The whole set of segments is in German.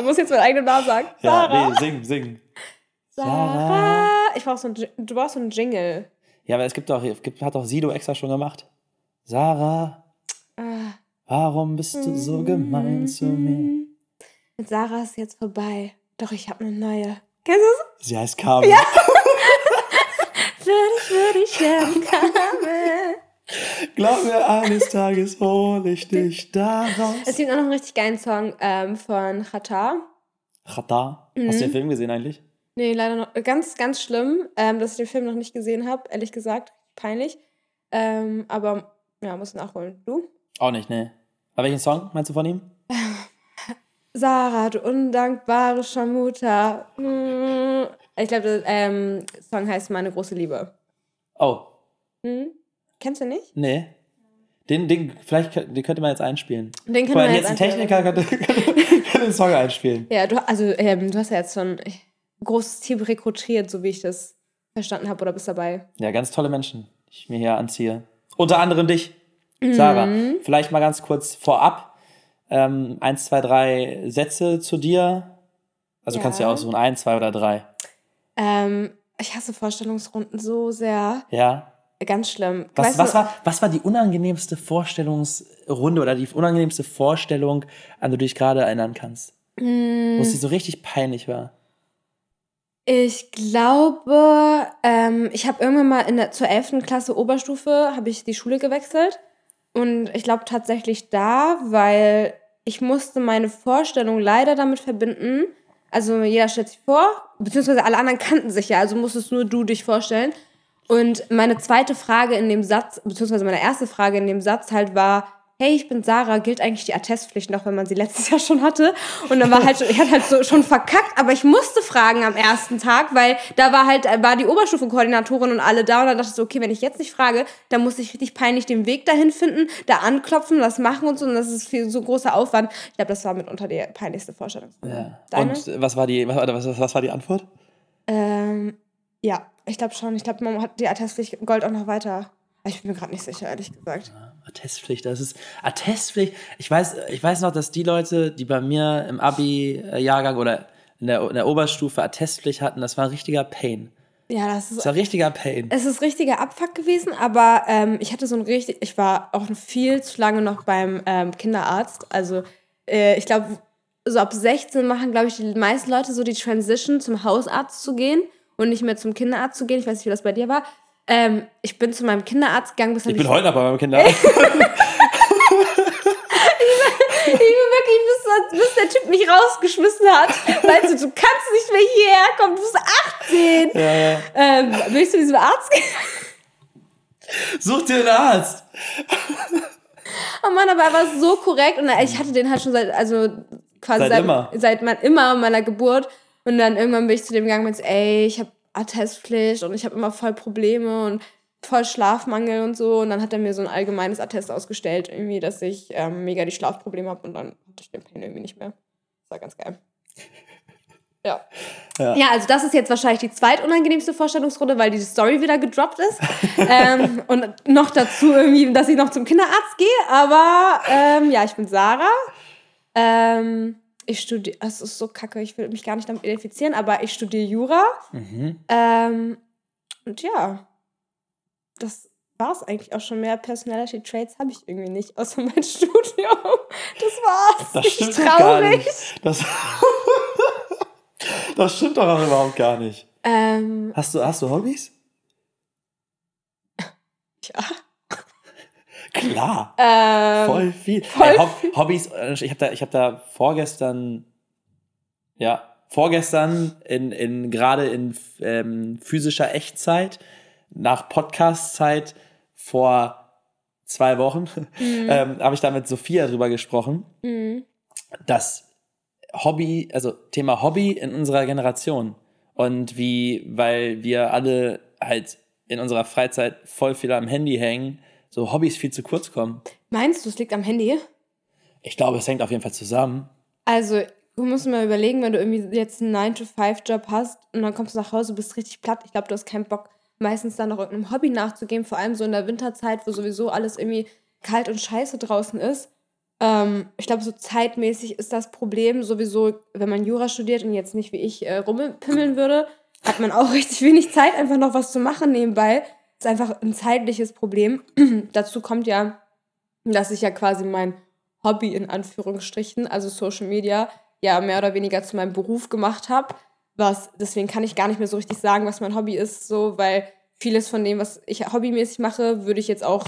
Ich muss jetzt meinen eigenen Namen sagen. Ja, Sarah. nee, sing, sing. Sarah. Ich brauch so Ji- du brauchst so einen Jingle. Ja, aber es gibt doch, es gibt, hat doch Sido extra schon gemacht. Sarah, Ah. warum bist du so gemein zu mir? Mit Sarah ist jetzt vorbei. Doch ich habe eine neue. Kennst du Sie heißt Carmen. Ja. es? Für dich würde ich werden, Carmen. Glaub mir, eines Tages hol ich dich da raus. Es gibt auch noch einen richtig geilen Song ähm, von Chata. Chata. Hast du den Film gesehen eigentlich? Nee, leider noch. Ganz, ganz schlimm, ähm, dass ich den Film noch nicht gesehen habe, ehrlich gesagt. Peinlich. Ähm, aber ja, muss nachholen. Du? Auch nicht, nee. Aber welchen Song meinst du von ihm? Sarah, du undankbare Scharmuta. Mm. Ich glaube, der ähm, Song heißt Meine große Liebe. Oh, Hm? Kennst du nicht? nee. Den, den, vielleicht den könnte man jetzt einspielen. Den können mal, wir jetzt ein. Techniker könnte, könnte, könnte den Song einspielen. Ja, du, also ähm, du hast ja jetzt schon ein großes Team rekrutiert, so wie ich das verstanden habe, oder bist dabei? Ja, ganz tolle Menschen, die ich mir hier anziehe. Unter anderem dich, Sarah. Mhm. Vielleicht mal ganz kurz vorab. Ähm, eins, zwei, drei Sätze zu dir. Also Ja. kannst du ja aussuchen, eins, zwei oder drei. Ähm, ich hasse Vorstellungsrunden so sehr. Ja. Ganz schlimm. Was, Weißt was, war, was war die unangenehmste Vorstellungsrunde oder die unangenehmste Vorstellung, an die du dich gerade erinnern kannst? Mm. Wo es dir so richtig peinlich war? Ich glaube, ähm, ich habe irgendwann mal in der, zur 11. Klasse Oberstufe, habe ich die Schule gewechselt. Und ich glaube tatsächlich da, weil ich musste meine Vorstellung leider damit verbinden. Also jeder stellt sich vor, beziehungsweise alle anderen kannten sich ja, also musstest nur du dich vorstellen. Und meine zweite Frage in dem Satz, beziehungsweise meine erste Frage in dem Satz halt war, hey, ich bin Sarah, gilt eigentlich die Attestpflicht noch, wenn man sie letztes Jahr schon hatte? Und dann war halt, ich hatte halt so schon verkackt, aber ich musste fragen am ersten Tag, weil da war halt, war die Oberstufenkoordinatorin und alle da und dann dachte ich so, okay, wenn ich jetzt nicht frage, dann muss ich richtig peinlich den Weg dahin finden, da anklopfen, das machen und so und das ist viel so großer Aufwand. Ich glaube, das war mitunter die peinlichste Vorstellung. Ja. Deine? Und was war die, was, was, was war die Antwort? Ähm, ja, ich glaube schon. Ich glaube, man hat die Attestpflicht Gold auch noch weiter. Ich bin mir gerade nicht sicher, ehrlich gesagt. Attestpflicht, das ist Attestpflicht. Ich weiß, ich weiß noch, dass die Leute, die bei mir im Abi-Jahrgang oder in der, in der Oberstufe Attestpflicht hatten, das war ein richtiger Pain. Ja, das Das ist. war ein richtiger Pain. Es ist richtiger Abfuck gewesen, aber ähm, ich hatte so ein richtig. Ich war auch viel zu lange noch beim ähm, Kinderarzt. Also, äh, ich glaube, so ab 16 machen, glaube ich, die meisten Leute so die Transition zum Hausarzt zu gehen und nicht mehr zum Kinderarzt zu gehen. Ich weiß nicht, wie das bei dir war. Ähm, ich bin zu meinem Kinderarzt gegangen, bis Ich bin heute noch bei meinem Kinderarzt. Ich bin wirklich, bis, bis der Typ mich rausgeschmissen hat. Weißt du, du kannst nicht mehr hierher kommen, du bist 18. ja, ja. Ähm, will ich zu diesem Arzt gehen? Such dir einen Arzt. Oh Mann, aber er war so korrekt und ich hatte den halt schon seit, also quasi Seit seit, immer. seit mein, immer meiner Geburt. Und dann irgendwann bin ich zu dem gegangen und meinte, ey, ich habe Attestpflicht und ich habe immer voll Probleme und voll Schlafmangel und so. Und dann hat er mir so ein allgemeines Attest ausgestellt, irgendwie, dass ich ähm, mega die Schlafprobleme habe und dann hatte ich den Pain irgendwie nicht mehr. Das war ganz geil. Ja. Ja. ja. also das ist jetzt wahrscheinlich die zweitunangenehmste Vorstellungsrunde, weil die Story wieder gedroppt ist. ähm, und noch dazu irgendwie, dass ich noch zum Kinderarzt gehe. Aber ähm, ja, ich bin Sarah. Ähm, ich studiere, es ist so kacke, ich will mich gar nicht damit identifizieren, aber ich studiere Jura. Mhm. Ähm, und ja, das war es eigentlich auch schon. Mehr Personality Traits habe ich irgendwie nicht, außer mein Studium. Das war's. Das Ich stimmt gar traurig. nicht. Das, das stimmt doch auch überhaupt gar nicht. Ähm, Hast du, hast du Hobbys? ja. Klar. Ähm, Voll viel. voll Ey, Hob Hobbys, äh, ich habe da, ich hab da vorgestern, ja, vorgestern in, in gerade in ähm, physischer Echtzeit, nach Podcast-Zeit vor zwei Wochen, ähm, habe ich da mit Sophia drüber gesprochen, Mhm. dass Hobby, also Thema Hobby in unserer Generation und wie, weil wir alle halt in unserer Freizeit voll viel am Handy hängen, so Hobbys viel zu kurz kommen. Meinst du, es liegt am Handy? Ich glaube, es hängt auf jeden Fall zusammen. Also, du musst mal überlegen, wenn du irgendwie jetzt einen 9-to-5-Job hast und dann kommst du nach Hause, bist richtig platt. Ich glaube, du hast keinen Bock, meistens dann noch irgendeinem Hobby nachzugehen, vor allem so in der Winterzeit, wo sowieso alles irgendwie kalt und scheiße draußen ist. Ähm, ich glaube, so zeitmäßig ist das Problem sowieso, wenn man Jura studiert und jetzt nicht wie ich äh, rumpimmeln würde, hat man auch richtig wenig Zeit, einfach noch was zu machen nebenbei. Ist einfach ein zeitliches Problem. Dazu kommt ja, dass ich ja quasi mein Hobby in Anführungsstrichen, also Social Media, ja mehr oder weniger zu meinem Beruf gemacht habe. Was, deswegen kann ich gar nicht mehr so richtig sagen, was mein Hobby ist, so, weil vieles von dem, was ich hobbymäßig mache, würde ich jetzt auch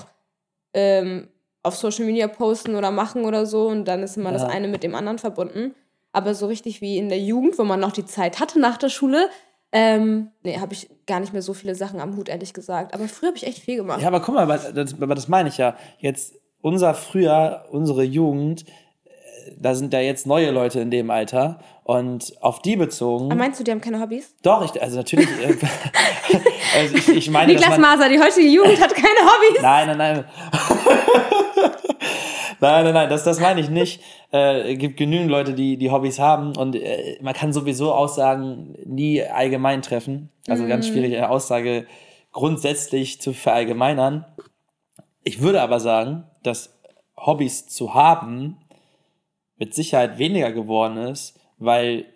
ähm, auf Social Media posten oder machen oder so und dann ist immer ja. das eine mit dem anderen verbunden. Aber so richtig wie in der Jugend, wo man noch die Zeit hatte nach der Schule, ähm, nee, habe ich gar nicht mehr so viele Sachen am Hut, ehrlich gesagt. Aber früher habe ich echt viel gemacht. Ja, aber guck mal, das, das meine ich ja. Jetzt unser Frühjahr, unsere Jugend, äh, da sind ja jetzt neue Leute in dem Alter und auf die bezogen. Aber meinst du, die haben keine Hobbys? Doch, ich, also natürlich. Äh, also ich, ich meine. Niklas Maser, die heutige Jugend hat keine Hobbys. Nein, nein, nein. nein, nein, nein, das, das meine ich nicht. Äh, gibt genügend Leute, die, die Hobbys haben und äh, man kann sowieso Aussagen nie allgemein treffen. Also ganz mhm. schwierig, eine Aussage grundsätzlich zu verallgemeinern. Ich würde aber sagen, dass Hobbys zu haben mit Sicherheit weniger geworden ist, weil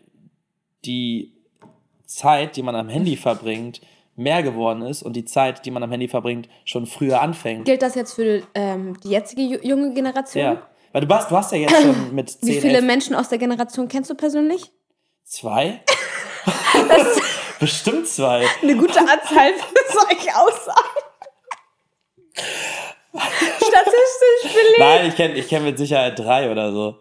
die Zeit, die man am Handy verbringt, mehr geworden ist und die Zeit, die man am Handy verbringt, schon früher anfängt. Gilt das jetzt für ähm, die jetzige junge Generation? Ja. Weil du hast, du hast ja jetzt schon mit 10, Wie viele 11... Menschen aus der Generation kennst du persönlich? Zwei? Bestimmt zwei. Eine gute Anzahl für solche Aussagen. Statistisch belegt. Nein, ich kenne ich kenn mit Sicherheit drei oder so.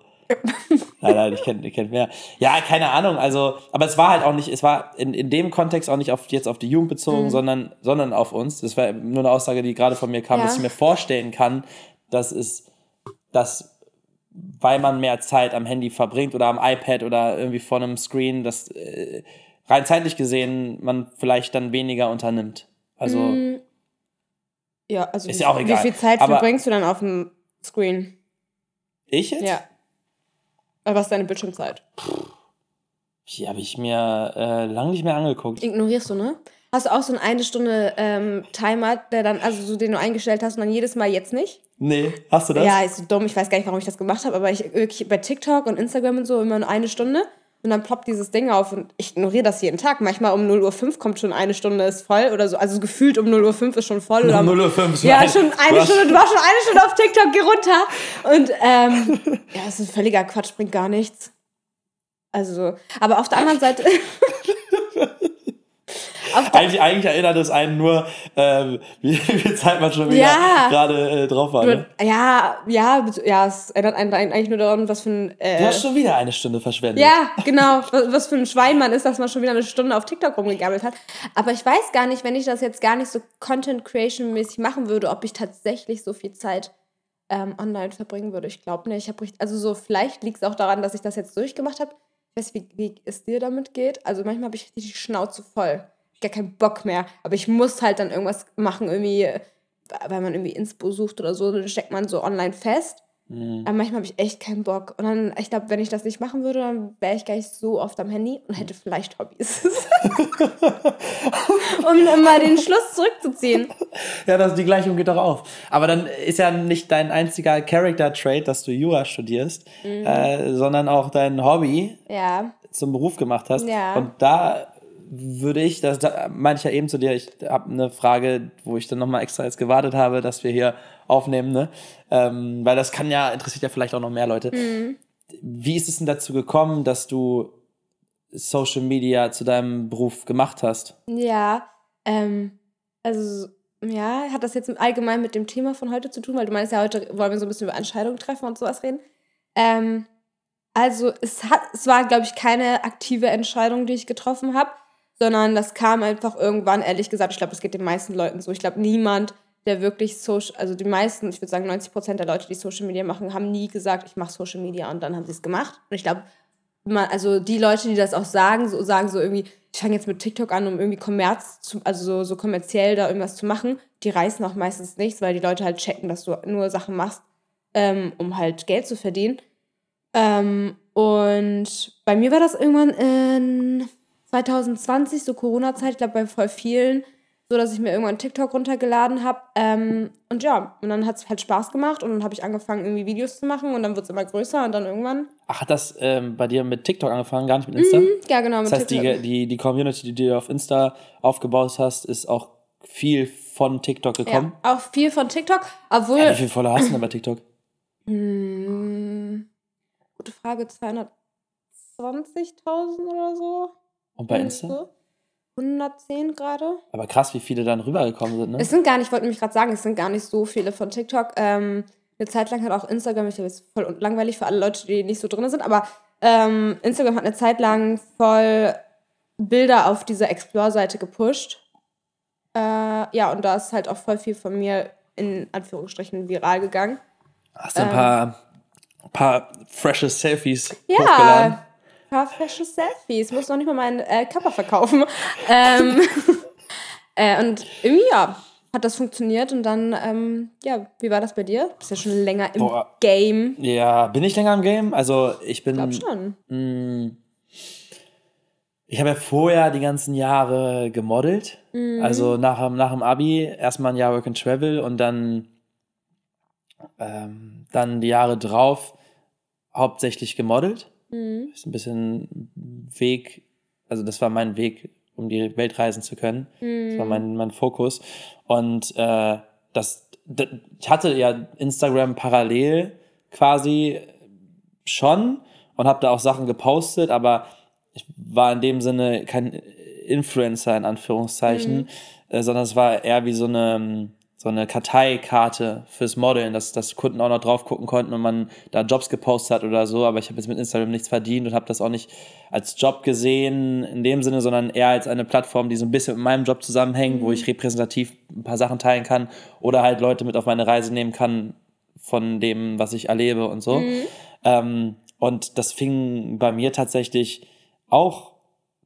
Nein, nein, ich kenne ich kenn mehr. Ja, keine Ahnung. Also, aber es war halt auch nicht, es war in, in dem Kontext auch nicht auf, jetzt auf die Jugend bezogen, mhm. sondern, sondern auf uns. Das war nur eine Aussage, die gerade von mir kam, ja. dass ich mir vorstellen kann, dass es, dass, weil man mehr Zeit am Handy verbringt oder am iPad oder irgendwie vor einem Screen, dass äh, rein zeitlich gesehen man vielleicht dann weniger unternimmt. Also. Mhm. Ja, also ist wie, ja auch egal. wie viel Zeit aber verbringst du dann auf dem Screen? Ich jetzt? Ja. Was ist deine Bildschirmzeit? Die habe ich mir äh, lange nicht mehr angeguckt. Ignorierst du, ne? Hast du auch so einen eine Stunde ähm, Timer, der dann, also so den du eingestellt hast und dann jedes Mal jetzt nicht? Nee, hast du das? Ja, ist so dumm. Ich weiß gar nicht, warum ich das gemacht habe, aber ich wirklich bei TikTok und Instagram und so immer nur eine Stunde und dann ploppt dieses Ding auf und ich ignoriere das jeden Tag. Manchmal um 0.05 Uhr kommt schon eine Stunde ist voll oder so. Also gefühlt um 0.05 Uhr ist schon voll. Oder um 0.05 Uhr ist Ja, schon eine Stunde, du warst schon eine Stunde auf TikTok, geh runter. Und ähm, ja, das ist ein völliger Quatsch, bringt gar nichts. Also, aber auf der anderen Seite. eigentlich, eigentlich erinnert es einen nur, ähm, wie, viel Zeit man schon wieder ja. gerade äh, drauf war. Ne? Ja, ja, ja, es erinnert einen eigentlich nur daran, was für ein. Äh, du hast schon wieder eine Stunde verschwendet. Ja, genau. was, was für ein Schwein man ist, dass man schon wieder eine Stunde auf TikTok rumgegammelt hat. Aber ich weiß gar nicht, wenn ich das jetzt gar nicht so Content Creation mäßig machen würde, ob ich tatsächlich so viel Zeit ähm, online verbringen würde. Ich glaube nicht. Ich habe also so vielleicht liegt es auch daran, dass ich das jetzt durchgemacht habe. Ich weiß, wie, wie es dir damit geht. Also manchmal habe ich richtig die Schnauze voll gar keinen Bock mehr. Aber ich muss halt dann irgendwas machen, irgendwie, weil man irgendwie Inspo sucht oder so, dann steckt man so online fest. Mhm. Aber manchmal habe ich echt keinen Bock. Und dann, ich glaube, wenn ich das nicht machen würde, dann wäre ich gar nicht so oft am Handy und hätte vielleicht Hobbys. um mal den Schluss zurückzuziehen. Ja, das, die Gleichung geht doch auf. Aber dann ist ja nicht dein einziger Character-Trait, dass du Jura studierst, mhm. äh, sondern auch dein Hobby ja. zum Beruf gemacht hast. Ja. Und da würde ich, das da meine ich ja eben zu dir, ich habe eine Frage, wo ich dann nochmal extra jetzt gewartet habe, dass wir hier aufnehmen, ne? Ähm, weil das kann ja, interessiert ja vielleicht auch noch mehr Leute. Mhm. Wie ist es denn dazu gekommen, dass du Social Media zu deinem Beruf gemacht hast? Ja, ähm, also ja, hat das jetzt allgemein mit dem Thema von heute zu tun, weil du meinst ja, heute wollen wir so ein bisschen über Entscheidungen treffen und sowas reden. Ähm, also es, hat, es war, glaube ich, keine aktive Entscheidung, die ich getroffen habe sondern das kam einfach irgendwann, ehrlich gesagt, ich glaube, das geht den meisten Leuten so. Ich glaube, niemand, der wirklich Social, also die meisten, ich würde sagen 90 Prozent der Leute, die Social Media machen, haben nie gesagt, ich mache Social Media und dann haben sie es gemacht. Und ich glaube, also die Leute, die das auch sagen, so, sagen so irgendwie, ich fange jetzt mit TikTok an, um irgendwie Kommerz, zu, also so, so kommerziell da irgendwas zu machen, die reißen auch meistens nichts, weil die Leute halt checken, dass du nur Sachen machst, ähm, um halt Geld zu verdienen. Ähm, und bei mir war das irgendwann in 2020, so Corona-Zeit, ich glaube bei voll vielen, so dass ich mir irgendwann TikTok runtergeladen habe. Ähm, und ja, und dann hat es halt Spaß gemacht und dann habe ich angefangen, irgendwie Videos zu machen und dann wird es immer größer und dann irgendwann. Ach, hat das ähm, bei dir mit TikTok angefangen, gar nicht mit Insta? Mhm, ja, genau. Das heißt, die, die, die Community, die du auf Insta aufgebaut hast, ist auch viel von TikTok gekommen. Ja, auch viel von TikTok, obwohl. Ja, wie viele Follower hast du denn bei TikTok? Hm, gute Frage, 220.000 oder so. Und bei Insta? So. 110 gerade. Aber krass, wie viele dann rübergekommen sind, ne? Es sind gar nicht, ich wollte nämlich gerade sagen, es sind gar nicht so viele von TikTok. Ähm, eine Zeit lang hat auch Instagram, ich glaube, es ist voll langweilig für alle Leute, die nicht so drin sind, aber ähm, Instagram hat eine Zeit lang voll Bilder auf diese Explore-Seite gepusht. Äh, ja, und da ist halt auch voll viel von mir in Anführungsstrichen viral gegangen. Hast du ein paar, ein paar frische Selfies Ja, hochgeladen? Paar frische Selfies. Muss noch nicht mal meinen äh, Körper verkaufen. ähm, äh, und irgendwie, ja, hat das funktioniert. Und dann, ähm, ja, wie war das bei dir? Bist ja schon länger im Boah. Game. Ja, bin ich länger im Game? Also ich bin. Ich glaube schon. mh, ich habe ja vorher die ganzen Jahre gemodelt. Mhm. Also nach, dem- nach dem Abi erstmal ein Jahr Work and Travel und dann, ähm, dann die Jahre drauf hauptsächlich gemodelt. Mhm. Ist ein bisschen Weg, also das war mein Weg, um die Welt reisen zu können. Das war mein, mein Fokus. Und äh, das, d- ich hatte ja Instagram parallel quasi schon und habe da auch Sachen gepostet, aber ich war in dem Sinne kein Influencer in Anführungszeichen, äh, sondern es war eher wie so eine so eine Karteikarte fürs Modeln, dass, dass Kunden auch noch drauf gucken konnten und man da Jobs gepostet hat oder so, aber ich habe jetzt mit Instagram nichts verdient und habe das auch nicht als Job gesehen in dem Sinne, sondern eher als eine Plattform, die so ein bisschen mit meinem Job zusammenhängt, wo ich repräsentativ ein paar Sachen teilen kann oder halt Leute mit auf meine Reise nehmen kann von dem, was ich erlebe und so. Ähm, und das fing bei mir tatsächlich auch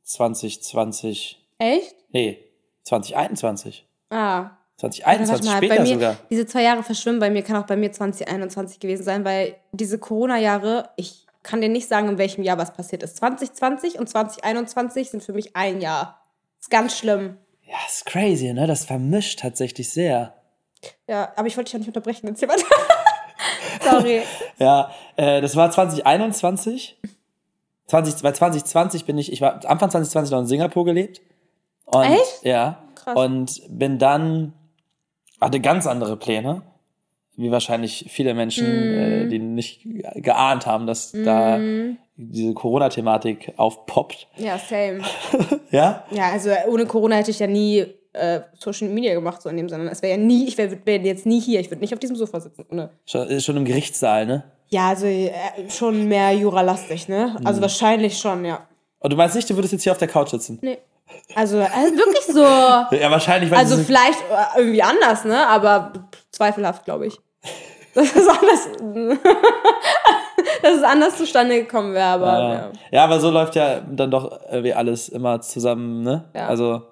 2020, Echt? nee, 2021. Ah. 2021, Warte mal, später bei mir, sogar. diese zwei Jahre verschwimmen bei mir, kann auch bei mir 2021 gewesen sein, weil diese Corona-Jahre, ich kann dir nicht sagen, in welchem Jahr was passiert ist. 2020 und 2021 sind für mich ein Jahr. Ist ganz schlimm. Ja, ist crazy, ne? Das vermischt tatsächlich sehr. Ja, aber ich wollte dich ja nicht unterbrechen, jetzt jemand. Sorry. Ja, äh, das war 2021. 20, bei 2020 bin ich, ich war Anfang 2020 noch in Singapur gelebt. Und, Echt? Ja. Krass. Und bin dann, hatte ganz andere Pläne, wie wahrscheinlich viele Menschen, äh, Mhm. die nicht geahnt haben, dass da diese Corona-Thematik aufpoppt. Ja, same. Ja? Ja, also ohne Corona hätte ich ja nie äh, Social Media gemacht, so in dem Sinne. Es wäre ja nie, ich wäre wär jetzt nie hier, ich würde nicht auf diesem Sofa sitzen. Ne? Schon, ist schon im Gerichtssaal, ne? Ja, also äh, schon mehr Jura-lastig, ne? Mhm. Also wahrscheinlich schon, ja. Und du meinst nicht, du würdest jetzt hier auf der Couch sitzen? Nee. Also, äh, wirklich so. Ja, wahrscheinlich, weil Also vielleicht äh, irgendwie anders, ne? Aber zweifelhaft, glaube ich. Das ist anders. dass es anders zustande gekommen wäre, aber Ja. ja. ja, aber so läuft ja dann doch irgendwie alles immer zusammen, ne? Ja. Also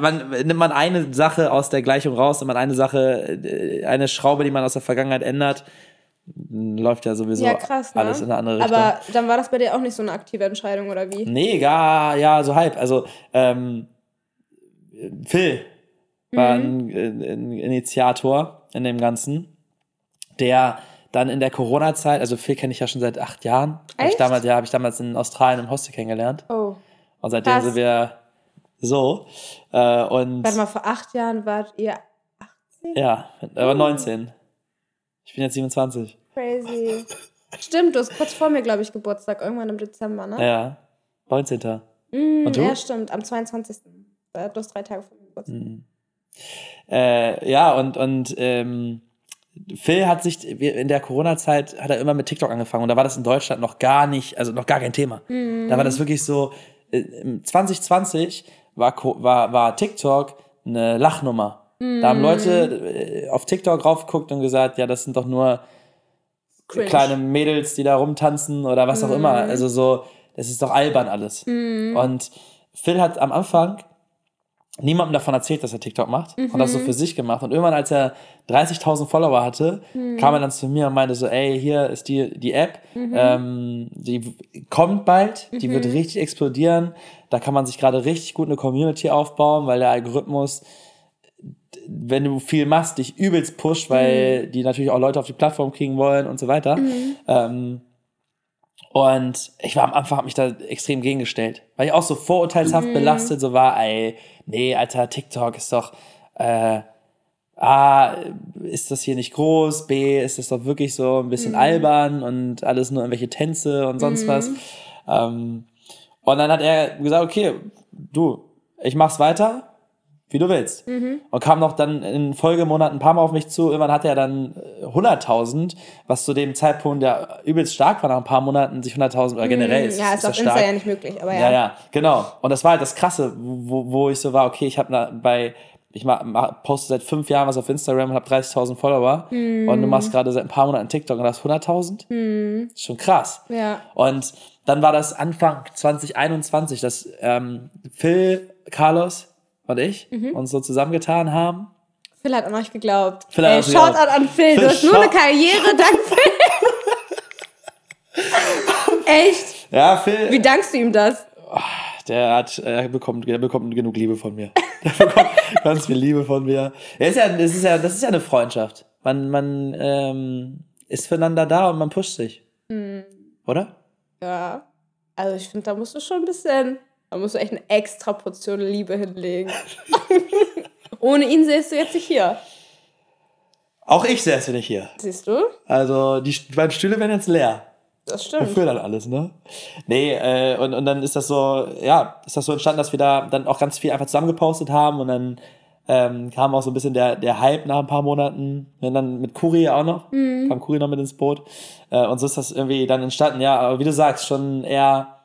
man, nimmt man eine Sache aus der Gleichung raus, nimmt man eine Sache, äh, eine Schraube, die man aus der Vergangenheit ändert, läuft ja sowieso Ja, krass, ne? alles in eine andere Richtung. Aber dann war das bei dir auch nicht so eine aktive Entscheidung, oder wie? Nee, gar, ja, so halb. Also, ähm, Phil war Mhm. ein, ein Initiator in dem Ganzen, der dann in der Corona-Zeit, also Phil kenne ich ja schon seit acht Jahren. Hab ich Echt? damals, ja, habe ich damals in Australien im Hostel kennengelernt. Oh. Und seitdem Krass. sind wir so. Äh, und Warte mal, vor acht Jahren wart ihr 18? ja, Oh. aber 19. Ich bin jetzt 27. Crazy. Stimmt, du hast kurz vor mir, glaube ich, Geburtstag, irgendwann im Dezember, ne? Ja, 19. Mm, Und du? Ja, stimmt, am 22. Äh, Du hast drei Tage vor mir Geburtstag. Äh, ja, und, und ähm, Phil hat sich in der Corona-Zeit hat er immer mit TikTok angefangen und da war das in Deutschland noch gar nicht, also noch gar kein Thema. Da war das wirklich so, äh, im 2020 war, Co- war, war TikTok eine Lachnummer. Da haben Leute äh, auf TikTok raufgeguckt und gesagt, ja, das sind doch nur Cringe. kleine Mädels, die da rumtanzen oder was auch immer. Also so, das ist doch albern alles. Und Phil hat am Anfang niemandem davon erzählt, dass er TikTok macht und das so für sich gemacht. Und irgendwann, als er 30.000 Follower hatte, kam er dann zu mir und meinte so, ey, hier ist die, die App, ähm, die kommt bald, die wird richtig explodieren. Da kann man sich gerade richtig gut eine Community aufbauen, weil der Algorithmus, wenn du viel machst, dich übelst pusht, weil die natürlich auch Leute auf die Plattform kriegen wollen und so weiter. Ähm, und ich war am Anfang, hab mich da extrem gegengestellt, weil ich auch so vorurteilshaft belastet so war, ey, nee, Alter, TikTok ist doch, äh, A, ist das hier nicht groß, B, ist das doch wirklich so ein bisschen albern und alles nur irgendwelche Tänze und sonst was. Ähm, und dann hat er gesagt, okay, du, ich mach's weiter, wie du willst. Und kam noch dann in Folgemonaten ein paar Mal auf mich zu. Irgendwann hatte er dann äh, 100.000, was zu dem Zeitpunkt ja übelst stark war, nach ein paar Monaten sich 100.000 oder generell ist, ja, ist ist auf Insta stark. ja nicht möglich, aber ja. Ja, ja, genau. Und das war halt das Krasse, wo, wo ich so war, okay, ich habe bei, ich mach, mach, poste seit fünf Jahren was auf Instagram und habe 30.000 Follower und du machst gerade seit ein paar Monaten TikTok und hast 100.000. Ist schon krass. Ja. Und dann war das Anfang 2021, dass ähm, Phil, Carlos und ich Mhm. uns so zusammengetan haben. Phil hat an euch geglaubt. Phil hat Ey. Shoutout an Phil. Du hast nur eine Karriere dank Phil. Echt? Ja, Phil, Wie dankst du ihm das? der hat, er bekommt, der bekommt genug Liebe von mir. Der bekommt ganz viel Liebe von mir. Er ist ja, das ist ja, das ist ja eine Freundschaft. Man, man ähm, ist füreinander da und man pusht sich. Hm. Oder? Ja. Also ich finde, da musst du schon ein bisschen, da musst du echt eine extra Portion Liebe hinlegen. Ohne ihn sähst du jetzt nicht hier. Auch ich säße nicht hier. Siehst du? Also die beiden Stühle werden jetzt leer. Das stimmt. Für dann alles, ne? Nee, äh, und, und dann ist das so, ja, ist das so entstanden, dass wir da dann auch ganz viel einfach zusammengepostet haben und dann ähm, kam auch so ein bisschen der, der Hype nach ein paar Monaten. Und dann mit Kuri auch noch, kam Kuri noch mit ins Boot. Äh, und so ist das irgendwie dann entstanden, ja, aber wie du sagst, schon eher,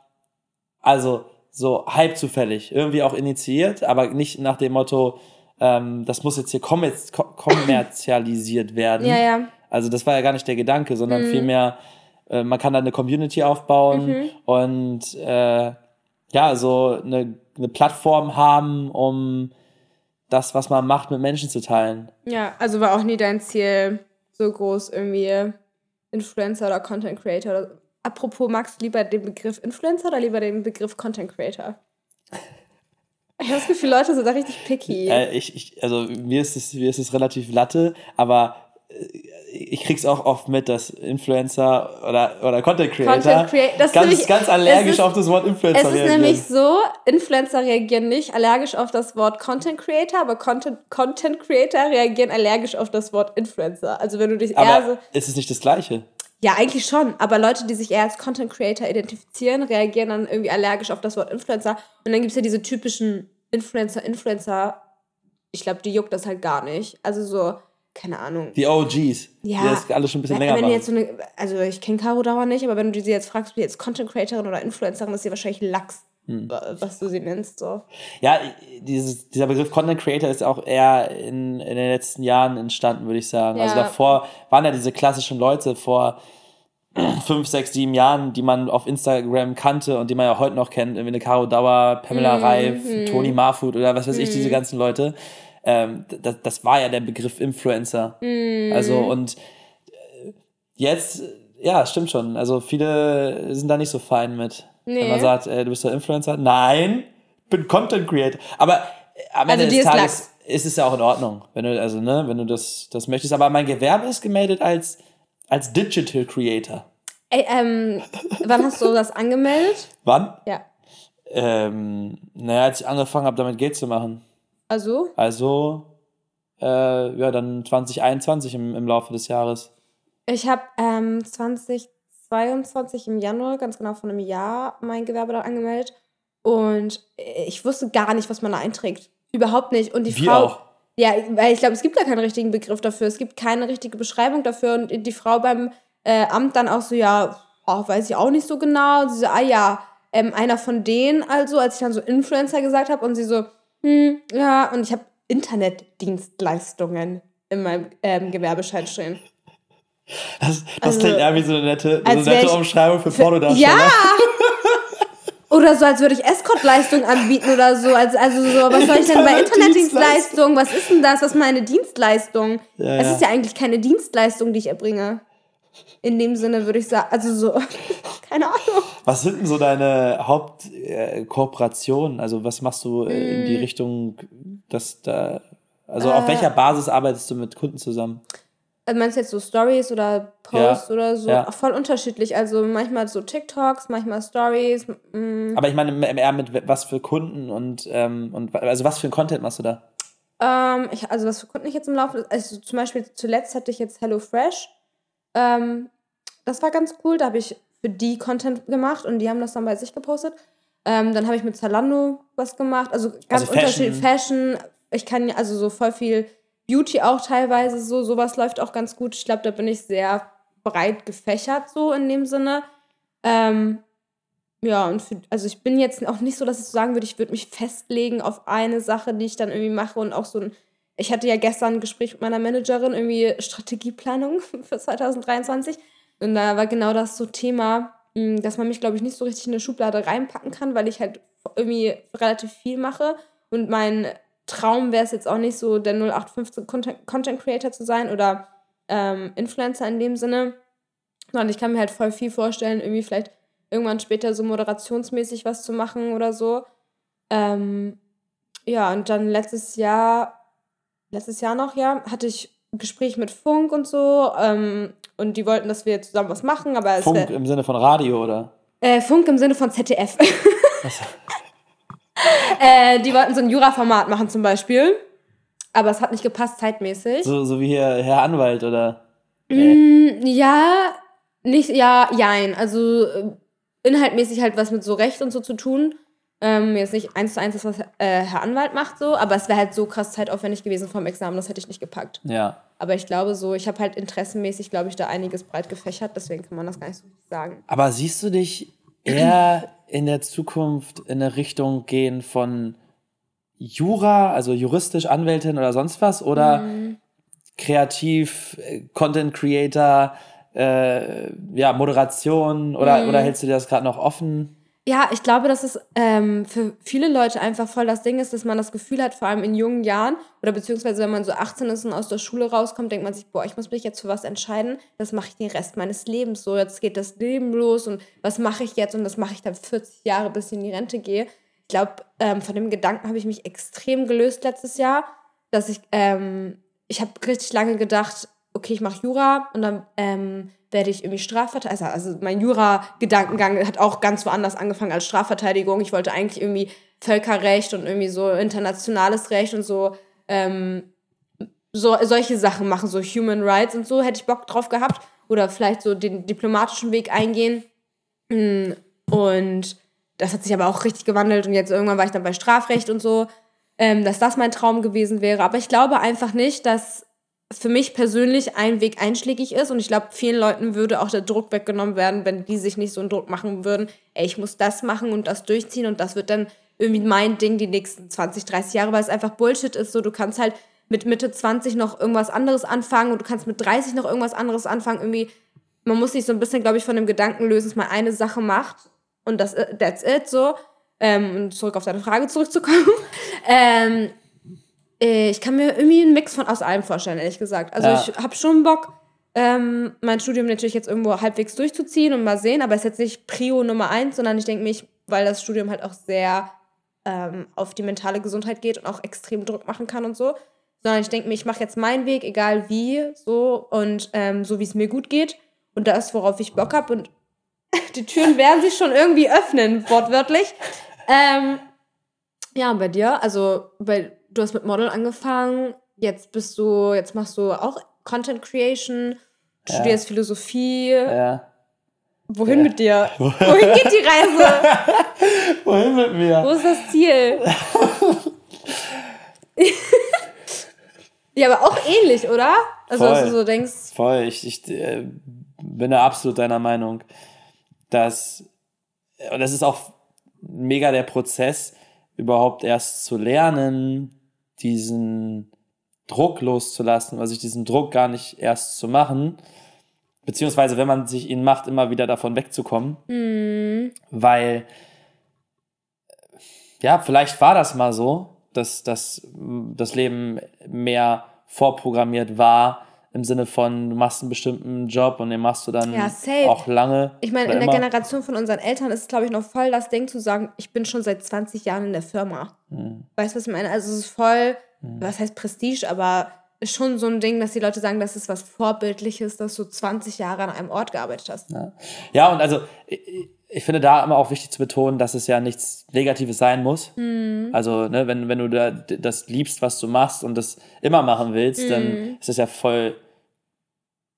also so Hype zufällig, irgendwie auch initiiert, aber nicht nach dem Motto, ähm, das muss jetzt hier kommerz ko- kommerzialisiert werden. Ja, ja. Also das war ja gar nicht der Gedanke, sondern vielmehr, äh, man kann da eine Community aufbauen und äh, ja, so eine, eine Plattform haben, um das, was man macht, mit Menschen zu teilen. Ja, also war auch nie dein Ziel, so groß irgendwie Influencer oder Content Creator. Apropos, magst du lieber den Begriff Influencer oder lieber den Begriff Content Creator? Ich habe das Gefühl, Leute sind da richtig picky. Äh, ich, ich, also mir ist es, mir ist es relativ latte, aber äh, ich krieg's auch oft mit, dass Influencer oder, oder Content Creator Content Crea- ganz, nämlich- ganz allergisch ist- auf das Wort Influencer Es ist reagieren. nämlich so, Influencer reagieren nicht allergisch auf das Wort Content Creator, aber Content, Content Creator reagieren allergisch auf das Wort Influencer. Also wenn du dich eher so... aber ist es nicht das Gleiche? Ja, eigentlich schon. Aber Leute, die sich eher als Content Creator identifizieren, reagieren dann irgendwie allergisch auf das Wort Influencer. Und dann gibt es ja diese typischen Influencer, Influencer. Ich glaube, die juckt das halt gar nicht. Also so, keine Ahnung. Die OGs, Ja. die das alles schon ein bisschen Wenn, länger wenn jetzt so eine, also ich kenne Caro Dauer nicht, aber wenn du sie jetzt fragst, ob sie jetzt Content Creatorin oder Influencerin ist, sie wahrscheinlich Lachs, Hm. was du sie nennst. So. Ja, dieses, dieser Begriff Content Creator ist auch eher in, in den letzten Jahren entstanden, würde ich sagen. Also Ja. davor waren ja diese klassischen Leute vor fünf, sechs, sieben Jahren, die man auf Instagram kannte und die man ja heute noch kennt. Irgendwie eine Caro Dauer, Pamela Mhm. Reif, Toni Marfood oder was weiß ich, diese ganzen Leute. Ähm, das, das war ja der Begriff Influencer. Mhm. Also und äh, jetzt, ja, stimmt schon. Also viele sind da nicht so fein mit. Wenn Nee. man sagt, äh, du bist doch Influencer. Nein, bin Content Creator. Aber äh, am Also Ende des Tages Lachs. ist es ja auch in Ordnung, wenn du, also, ne, wenn du das, das möchtest. Aber mein Gewerbe ist gemeldet als, als Digital Creator. Ey, ähm, wann hast du das angemeldet? Wann? Ja. Ähm, naja, als ich angefangen habe, damit Geld zu machen. Also, Also, äh, ja, dann 2021 im, im Laufe des Jahres. ich habe ähm, 2022 im Januar, ganz genau vor einem Jahr, mein Gewerbe da angemeldet. Und ich wusste gar nicht, was man da einträgt. Überhaupt nicht. Und die Wir Frau. auch. Ja, weil ich glaube, es gibt gar keinen richtigen Begriff dafür. Es gibt keine richtige Beschreibung dafür. Und die Frau beim äh, Amt dann auch so, ja, oh, weiß ich auch nicht so genau. Und sie so, ah ja, ähm, einer von denen also, als ich dann so Influencer gesagt habe und sie so, hm, ja, und ich habe Internetdienstleistungen in meinem ähm, Gewerbeschein stehen. Das, das Also, klingt eher wie so eine nette, so eine nette Umschreibung für Pornodarsteller. Ja! Oder so, als würde ich Escort-Leistung anbieten oder so. Also, also so, was soll ich denn bei Internetdienstleistung? Was ist denn das? Was ist meine Dienstleistung? Ja, es ja. ist ja eigentlich keine Dienstleistung, die ich erbringe. In dem Sinne würde ich sagen, also so, keine Ahnung. Was sind denn so deine Hauptkooperationen? also was machst du äh, in die Richtung, dass da, also auf Mm. Äh. welcher Basis arbeitest du mit Kunden zusammen? Also meinst du jetzt so Stories oder Posts Ja, oder so? ja. Auch voll unterschiedlich. Also manchmal so TikToks, manchmal Stories. Mm. Aber ich meine eher mit was für Kunden und, ähm, und also was für ein Content machst du da? Ähm, ich, also was für Kunden ich jetzt im Laufe, also zum Beispiel zuletzt hatte ich jetzt HelloFresh. Ähm, das war ganz cool, da habe ich für die Content gemacht und die haben das dann bei sich gepostet. Ähm, dann habe ich mit Zalando was gemacht, also ganz Also Fashion. unterschiedlich. Fashion, ich kann also so voll viel Beauty auch teilweise so, sowas läuft auch ganz gut. Ich glaube, da bin ich sehr breit gefächert so in dem Sinne. Ähm, ja, und für, also ich bin jetzt auch nicht so, dass ich so sagen würde, ich würde mich festlegen auf eine Sache, die ich dann irgendwie mache und auch so ein. Ich hatte ja gestern ein Gespräch mit meiner Managerin, irgendwie Strategieplanung für 2023. Und da war genau das so Thema, mh, dass man mich, glaube ich, nicht so richtig in eine Schublade reinpacken kann, weil ich halt irgendwie relativ viel mache. Und mein Traum wäre es jetzt auch nicht so, der 0815 Content, Content Creator zu sein oder ähm, Influencer in dem Sinne. Sondern ich kann mir halt voll viel vorstellen, irgendwie vielleicht irgendwann später so moderationsmäßig was zu machen oder so. Ähm, ja, und dann letztes Jahr, letztes Jahr noch, ja, hatte ich ein Gespräch mit Funk und so. Ähm, und die wollten, dass wir zusammen was machen, aber es Funk wär, im Sinne von Radio oder? äh, Funk im Sinne von ZDF. Äh, die wollten so ein Jura-Format machen zum Beispiel. Aber es hat nicht gepasst zeitmäßig. So, so wie hier Herr Anwalt oder? Mm, ja, nicht, ja, jein. Also äh, inhaltmäßig halt was mit so Recht und so zu tun. Ähm, jetzt nicht eins zu eins das, was äh, Herr Anwalt macht, so, aber es wäre halt so krass zeitaufwendig gewesen vom Examen, das hätte ich nicht gepackt. Ja. Aber ich glaube so, ich habe halt interessenmäßig, glaube ich, da einiges breit gefächert, deswegen kann man das gar nicht so sagen. Aber siehst du dich eher in der Zukunft in eine Richtung gehen von Jura, also juristisch Anwältin oder sonst was? Oder Mhm. kreativ, äh, Content Creator, äh, ja, Moderation? Oder, Mhm. oder hältst du dir das gerade noch offen? Ja, ich glaube, dass es ähm, für viele Leute einfach voll das Ding ist, dass man das Gefühl hat, vor allem in jungen Jahren oder beziehungsweise wenn man so 18 ist und aus der Schule rauskommt, denkt man sich, boah, ich muss mich jetzt für was entscheiden, das mache ich den Rest meines Lebens so, jetzt geht das Leben los und was mache ich jetzt? Und das mache ich dann 40 Jahre, bis ich in die Rente gehe. Ich glaube, ähm, von dem Gedanken habe ich mich extrem gelöst letztes Jahr, dass ich, ähm, ich habe richtig lange gedacht, okay, ich mache Jura und dann ähm, werde ich irgendwie Strafverteidigung. Also, also mein Jura-Gedankengang hat auch ganz woanders angefangen als Strafverteidigung. Ich wollte eigentlich irgendwie Völkerrecht und irgendwie so internationales Recht und so, ähm, so solche Sachen machen, so Human Rights und so, hätte ich Bock drauf gehabt. Oder vielleicht so den diplomatischen Weg eingehen. Mm, Und das hat sich aber auch richtig gewandelt und jetzt irgendwann war ich dann bei Strafrecht und so, ähm, dass das mein Traum gewesen wäre. Aber ich glaube einfach nicht, dass für mich persönlich ein Weg einschlägig ist und ich glaube, vielen Leuten würde auch der Druck weggenommen werden, wenn die sich nicht so einen Druck machen würden, ey, ich muss das machen und das durchziehen und das wird dann irgendwie mein Ding die nächsten 20, 30 Jahre, weil es einfach Bullshit ist. So, du kannst halt mit Mitte 20 noch irgendwas anderes anfangen und du kannst mit 30 noch irgendwas anderes anfangen. Irgendwie, man muss sich so ein bisschen, glaube ich, von dem Gedanken lösen, dass man eine Sache macht und das, that's it, so. Ähm, und zurück auf deine Frage zurückzukommen. ähm, äh, ich kann mir irgendwie einen Mix von aus allem vorstellen, ehrlich gesagt. Also Ja. ich habe schon Bock, ähm, mein Studium natürlich jetzt irgendwo halbwegs durchzuziehen und mal sehen, aber es ist jetzt nicht Prio Nummer eins, sondern ich denke mich, weil das Studium halt auch sehr ähm, auf die mentale Gesundheit geht und auch extrem Druck machen kann und so, sondern ich denke mir, ich mache jetzt meinen Weg, egal wie, so und ähm, so wie es mir gut geht und das, worauf ich Bock habe und die Türen werden sich schon irgendwie öffnen, wortwörtlich. Ähm, ja, und bei dir, also bei, du hast mit Model angefangen, jetzt bist du, jetzt machst du auch Content Creation, Ja. studierst Philosophie. Ja. Wohin mit dir? Wohin geht die Reise? Wohin mit mir? Wo ist das Ziel? ja, aber auch ähnlich, oder? Also, dass Voll. du so denkst, Voll, ich, ich äh, bin da absolut deiner Meinung, dass, und das ist auch mega der Prozess, überhaupt erst zu lernen, diesen Druck loszulassen, also sich diesen Druck gar nicht erst zu machen, beziehungsweise wenn man sich ihn macht, immer wieder davon wegzukommen, hm, weil ja, vielleicht war das mal so, dass, dass das Leben mehr vorprogrammiert war, im Sinne von, du machst einen bestimmten Job und den machst du dann Ja, auch lange. Ich meine, in der immer. Generation von unseren Eltern ist es, glaube ich, noch voll das Ding zu sagen, ich bin schon seit 20 Jahren in der Firma. Hm. Weißt du, was ich meine? Also es ist voll, was heißt Prestige, aber ist schon so ein Ding, dass die Leute sagen, das ist was Vorbildliches, dass du 20 Jahre an einem Ort gearbeitet hast. Ja. ja, und also ich, ich finde da immer auch wichtig zu betonen, dass es ja nichts Negatives sein muss. Mhm. Also, ne, wenn, wenn du da, das liebst, was du machst und das immer machen willst, Mhm. dann ist das ja voll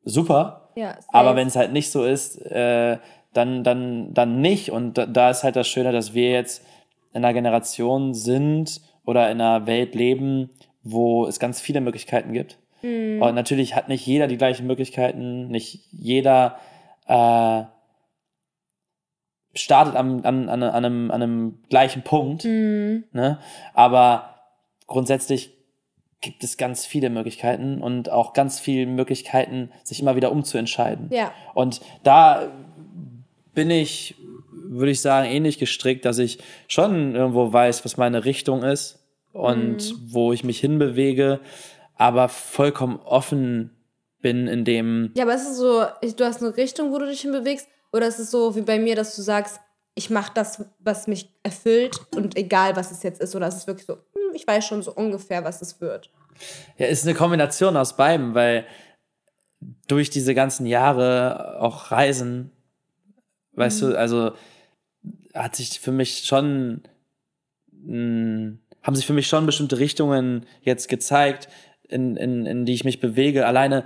super. Ja. Aber wenn es halt nicht so ist, äh, dann, dann, dann nicht. Und da, da ist halt das Schöne, dass wir jetzt in einer Generation sind oder in einer Welt leben, wo es ganz viele Möglichkeiten gibt. Mhm. Und natürlich hat nicht jeder die gleichen Möglichkeiten, nicht jeder äh, startet an, an, an, einem, an einem gleichen Punkt. Mhm. Ne? Aber grundsätzlich gibt es ganz viele Möglichkeiten und auch ganz viele Möglichkeiten, sich immer wieder umzuentscheiden. Ja. Und da bin ich, würde ich sagen, ähnlich gestrickt, dass ich schon irgendwo weiß, was meine Richtung ist und wo ich mich hinbewege, aber vollkommen offen bin in dem, Ja, aber ist es so, ich- du hast eine Richtung, wo du dich hinbewegst, oder ist es so wie bei mir, dass du sagst, ich mache das, was mich erfüllt und egal, was es jetzt ist, oder ist es wirklich so, hm, ich weiß schon so ungefähr, was es wird. Ja, ist eine Kombination aus beidem, weil durch diese ganzen Jahre auch Reisen, weißt du, also hat sich für mich schon, mh, haben sich für mich schon bestimmte Richtungen jetzt gezeigt, in, in, in die ich mich bewege. Alleine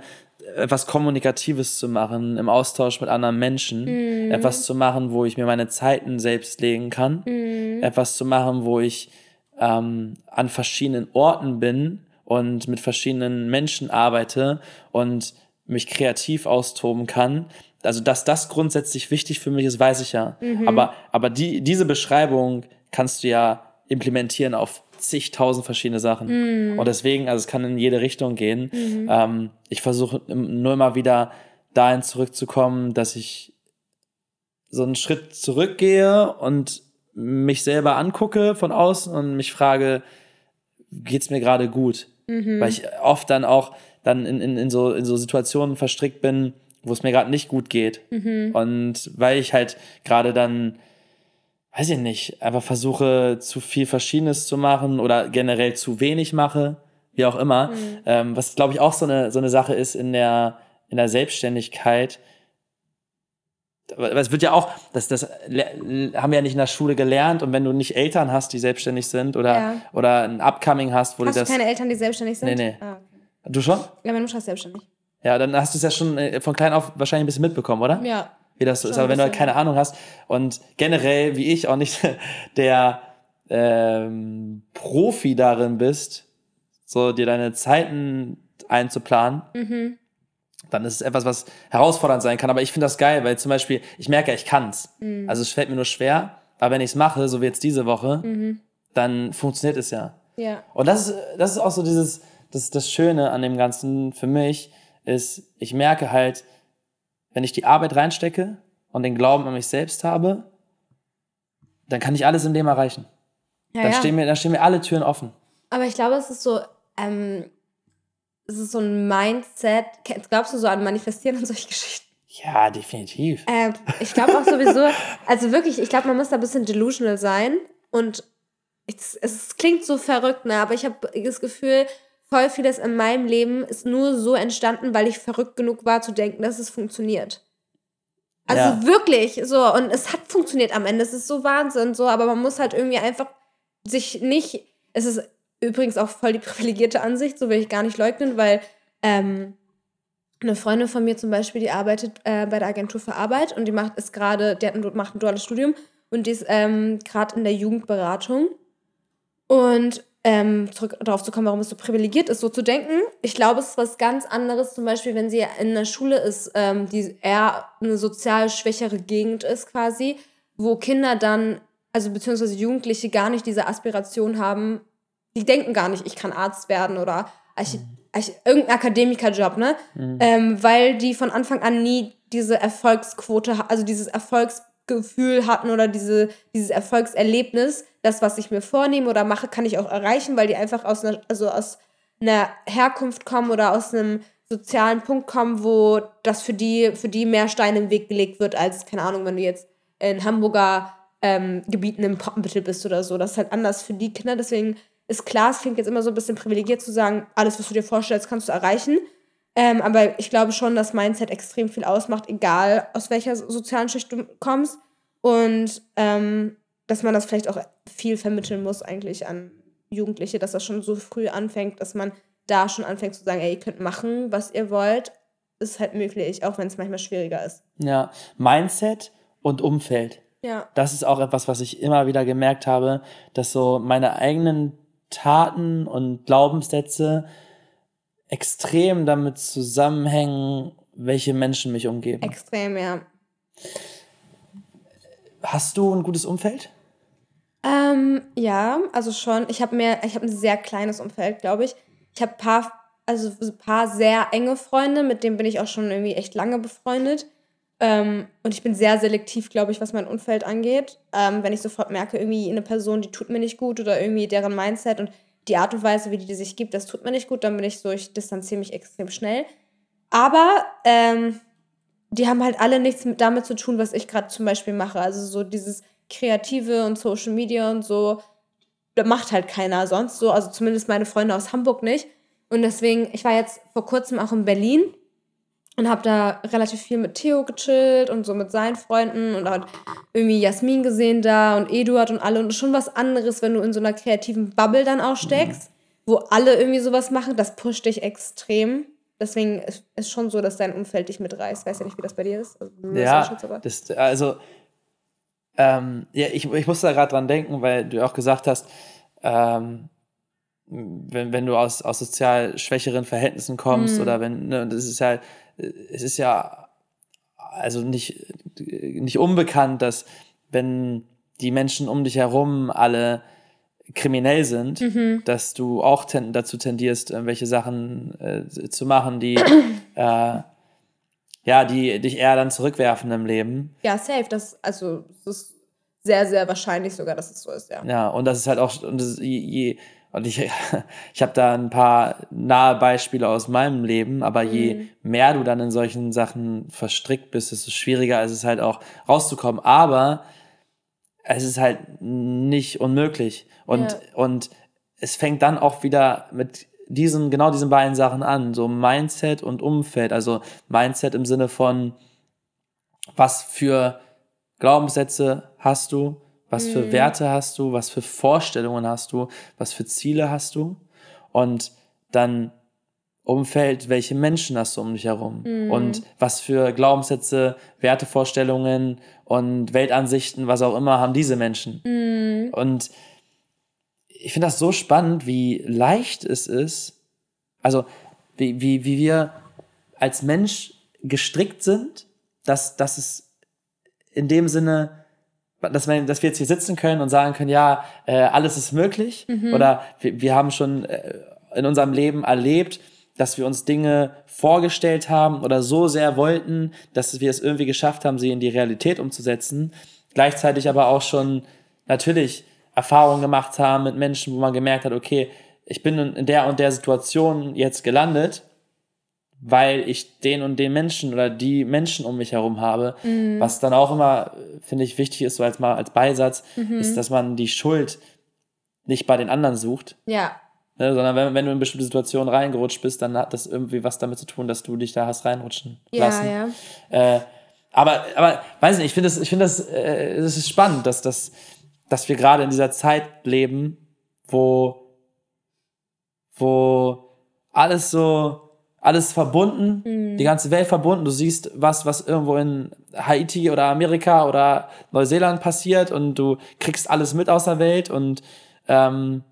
etwas Kommunikatives zu machen, im Austausch mit anderen Menschen, etwas zu machen, wo ich mir meine Zeiten selbst legen kann, etwas zu machen, wo ich ähm, an verschiedenen Orten bin und mit verschiedenen Menschen arbeite und mich kreativ austoben kann. Also, dass das grundsätzlich wichtig für mich ist, weiß ich ja. Aber, aber die, diese Beschreibung kannst du ja implementieren auf zigtausend verschiedene Sachen. Und deswegen, also es kann in jede Richtung gehen. Ähm, ich versuche nur immer wieder dahin zurückzukommen, dass ich so einen Schritt zurückgehe und mich selber angucke von außen und mich frage, geht's mir gerade gut? Weil ich oft dann auch dann in, in, in, so, in so Situationen verstrickt bin, wo es mir gerade nicht gut geht. Und weil ich halt gerade dann, weiß ich nicht, einfach versuche, zu viel Verschiedenes zu machen oder generell zu wenig mache, wie auch immer. Ähm, was, glaube ich, auch so eine, so eine Sache ist in der, in der Selbstständigkeit, aber es wird ja auch, das, das haben wir ja nicht in der Schule gelernt und wenn du nicht Eltern hast, die selbstständig sind oder, Ja. oder ein Upcoming hast, wo Hast du du das. keine Eltern, die selbstständig sind? Nee, nee. Ah. Du schon? Ja, meine Mutter ist selbstständig. Ja, dann hast du es ja schon äh, von klein auf wahrscheinlich ein bisschen mitbekommen, oder? Ja. Wie das so ist. Aber wenn du halt keine Ahnung hast und generell, wie ich, auch nicht der ähm, Profi darin bist, so dir deine Zeiten einzuplanen, Mhm. dann ist es etwas, was herausfordernd sein kann. Aber ich finde das geil, weil zum Beispiel, ich merke, ich kann's. Mhm. Also es fällt mir nur schwer, aber wenn ich es mache, so wie jetzt diese Woche, Mhm. dann funktioniert es ja. Ja. Und das ist, das ist auch so dieses, das, das Schöne an dem Ganzen für mich, ist, ich merke halt, wenn ich die Arbeit reinstecke und den Glauben an mich selbst habe, dann kann ich alles im Leben erreichen. ja, Dann, ja. Stehen mir, dann stehen mir alle Türen offen. Aber ich glaube, es ist so, ähm, es ist so ein Mindset. Glaubst du so an Manifestieren und solche Geschichten? Ja, definitiv. Ähm, ich glaube auch sowieso, also wirklich, ich glaube, man muss da ein bisschen delusional sein. Und es, es klingt so verrückt, ne? aber ich habe das Gefühl, voll vieles in meinem Leben ist nur so entstanden, weil ich verrückt genug war zu denken, dass es funktioniert. Also Ja. wirklich, so. Und es hat funktioniert am Ende. Es ist so Wahnsinn, so. Aber man muss halt irgendwie einfach sich nicht. Es ist übrigens auch voll die privilegierte Ansicht, so will ich gar nicht leugnen, weil ähm, eine Freundin von mir zum Beispiel, die arbeitet äh, bei der Agentur für Arbeit und die macht ist gerade, die hat ein, macht ein duales Studium und die ist ähm, gerade in der Jugendberatung. Und ähm, zurück darauf zu kommen, warum es so privilegiert ist, so zu denken. Ich glaube, es ist was ganz anderes, zum Beispiel, wenn sie in einer Schule ist, ähm, die eher eine sozial schwächere Gegend ist quasi, wo Kinder dann, also beziehungsweise Jugendliche gar nicht diese Aspiration haben, die denken gar nicht, ich kann Arzt werden oder Archi Archi irgendein Akademikerjob, ne? Ähm, weil die von Anfang an nie diese Erfolgsquote, also dieses Erfolgs Erfolgsgefühl hatten oder diese, dieses Erfolgserlebnis, das, was ich mir vornehme oder mache, kann ich auch erreichen, weil die einfach aus einer, also aus einer Herkunft kommen oder aus einem sozialen Punkt kommen, wo das für die, für die mehr Steine im Weg gelegt wird, als, keine Ahnung, wenn du jetzt in Hamburger ähm, Gebieten im Poppenbüttel bist oder so. Das ist halt anders für die Kinder. Deswegen ist klar, es klingt jetzt immer so ein bisschen privilegiert zu sagen, alles, was du dir vorstellst, kannst du erreichen. Ähm, aber ich glaube schon, dass Mindset extrem viel ausmacht, egal aus welcher sozialen Schicht du kommst. Und ähm, dass man das vielleicht auch viel vermitteln muss eigentlich an Jugendliche, dass das schon so früh anfängt, dass man da schon anfängt zu sagen, ey, ihr könnt machen, was ihr wollt, ist halt möglich, auch wenn es manchmal schwieriger ist. Ja, Mindset und Umfeld. Ja. Das ist auch etwas, was ich immer wieder gemerkt habe, dass so meine eigenen Taten und Glaubenssätze extrem damit zusammenhängen, welche Menschen mich umgeben. Extrem, ja. Hast du ein gutes Umfeld? Ähm, ja, also schon. Ich habe mir, ich habe ein sehr kleines Umfeld, glaube ich. Ich habe ein paar, also ein paar sehr enge Freunde, mit denen bin ich auch schon irgendwie echt lange befreundet. Ähm, und ich bin sehr selektiv, glaube ich, was mein Umfeld angeht. Ähm, wenn ich sofort merke, irgendwie eine Person, die tut mir nicht gut oder irgendwie deren Mindset und die Art und Weise, wie die, die sich gibt, das tut mir nicht gut, dann bin ich so, ich distanziere mich extrem schnell. Aber ähm, die haben halt alle nichts mit, damit zu tun, was ich gerade zum Beispiel mache. Also so dieses Kreative und Social Media und so, da macht halt keiner sonst so, also zumindest meine Freunde aus Hamburg nicht. Und deswegen, ich war jetzt vor kurzem auch in Berlin und habe da relativ viel mit Theo gechillt und so mit seinen Freunden und hat irgendwie Jasmin gesehen da und Eduard und alle und schon was anderes, wenn du in so einer kreativen Bubble dann auch steckst, wo alle irgendwie sowas machen, das pusht dich extrem. Deswegen ist es schon so, dass dein Umfeld dich mitreißt. Weiß ja nicht, wie das bei dir ist. Also, ja, das, also ähm, ja, ich, ich musste da gerade dran denken, weil du auch gesagt hast, ähm, wenn, wenn du aus, aus sozial schwächeren Verhältnissen kommst mhm. oder wenn, ne, das ist ja, es ist ja also nicht, nicht unbekannt, dass wenn die Menschen um dich herum alle kriminell sind, mhm. dass du auch ten, dazu tendierst, irgendwelche Sachen äh, zu machen, die äh, ja, die dich eher dann zurückwerfen im Leben. Ja, safe. Das, also, das ist sehr, sehr wahrscheinlich sogar, dass es so ist, ja. Ja, und das ist halt auch, und, das, je, je, und ich, ich habe da ein paar nahe Beispiele aus meinem Leben, aber je mhm. mehr du dann in solchen Sachen verstrickt bist, desto schwieriger ist es halt auch rauszukommen. Aber es ist halt nicht unmöglich. Und, ja. und es fängt dann auch wieder mit diesen, genau diesen beiden Sachen an, so Mindset und Umfeld. Also Mindset im Sinne von, was für Glaubenssätze hast du, was für mhm. Werte hast du, was für Vorstellungen hast du, was für Ziele hast du und dann Umfeld, welche Menschen hast du um dich herum mhm. und was für Glaubenssätze, Wertevorstellungen und Weltansichten, was auch immer, haben diese Menschen. Mhm. Und ich finde das so spannend, wie leicht es ist, also wie, wie, wie wir als Mensch gestrickt sind, dass, dass es in dem Sinne, dass, wir, dass wir jetzt hier sitzen können und sagen können, ja, äh, alles ist möglich. Mhm. Oder wir, wir haben schon äh, in unserem Leben erlebt, dass wir uns Dinge vorgestellt haben oder so sehr wollten, dass wir es irgendwie geschafft haben, sie in die Realität umzusetzen. Gleichzeitig aber auch schon natürlich Erfahrungen gemacht haben mit Menschen, wo man gemerkt hat, okay, ich bin in der und der Situation jetzt gelandet, weil ich den und den Menschen oder die Menschen um mich herum habe. Mhm. Was dann auch immer, finde ich, wichtig ist, so als mal als Beisatz, mhm. ist, dass man die Schuld nicht bei den anderen sucht. Ja. Ne, sondern wenn, wenn du in bestimmte Situationen reingerutscht bist, dann hat das irgendwie was damit zu tun, dass du dich da hast reinrutschen ja, lassen. Ja. Äh, aber, aber weiß nicht, ich finde das, ich finde das, äh, das ist spannend, dass das, dass wir gerade in dieser Zeit leben, wo, wo alles so, alles verbunden, mhm. die ganze Welt verbunden. Du siehst was, was irgendwo in Haiti oder Amerika oder Neuseeland passiert und du kriegst alles mit aus der Welt und ähm,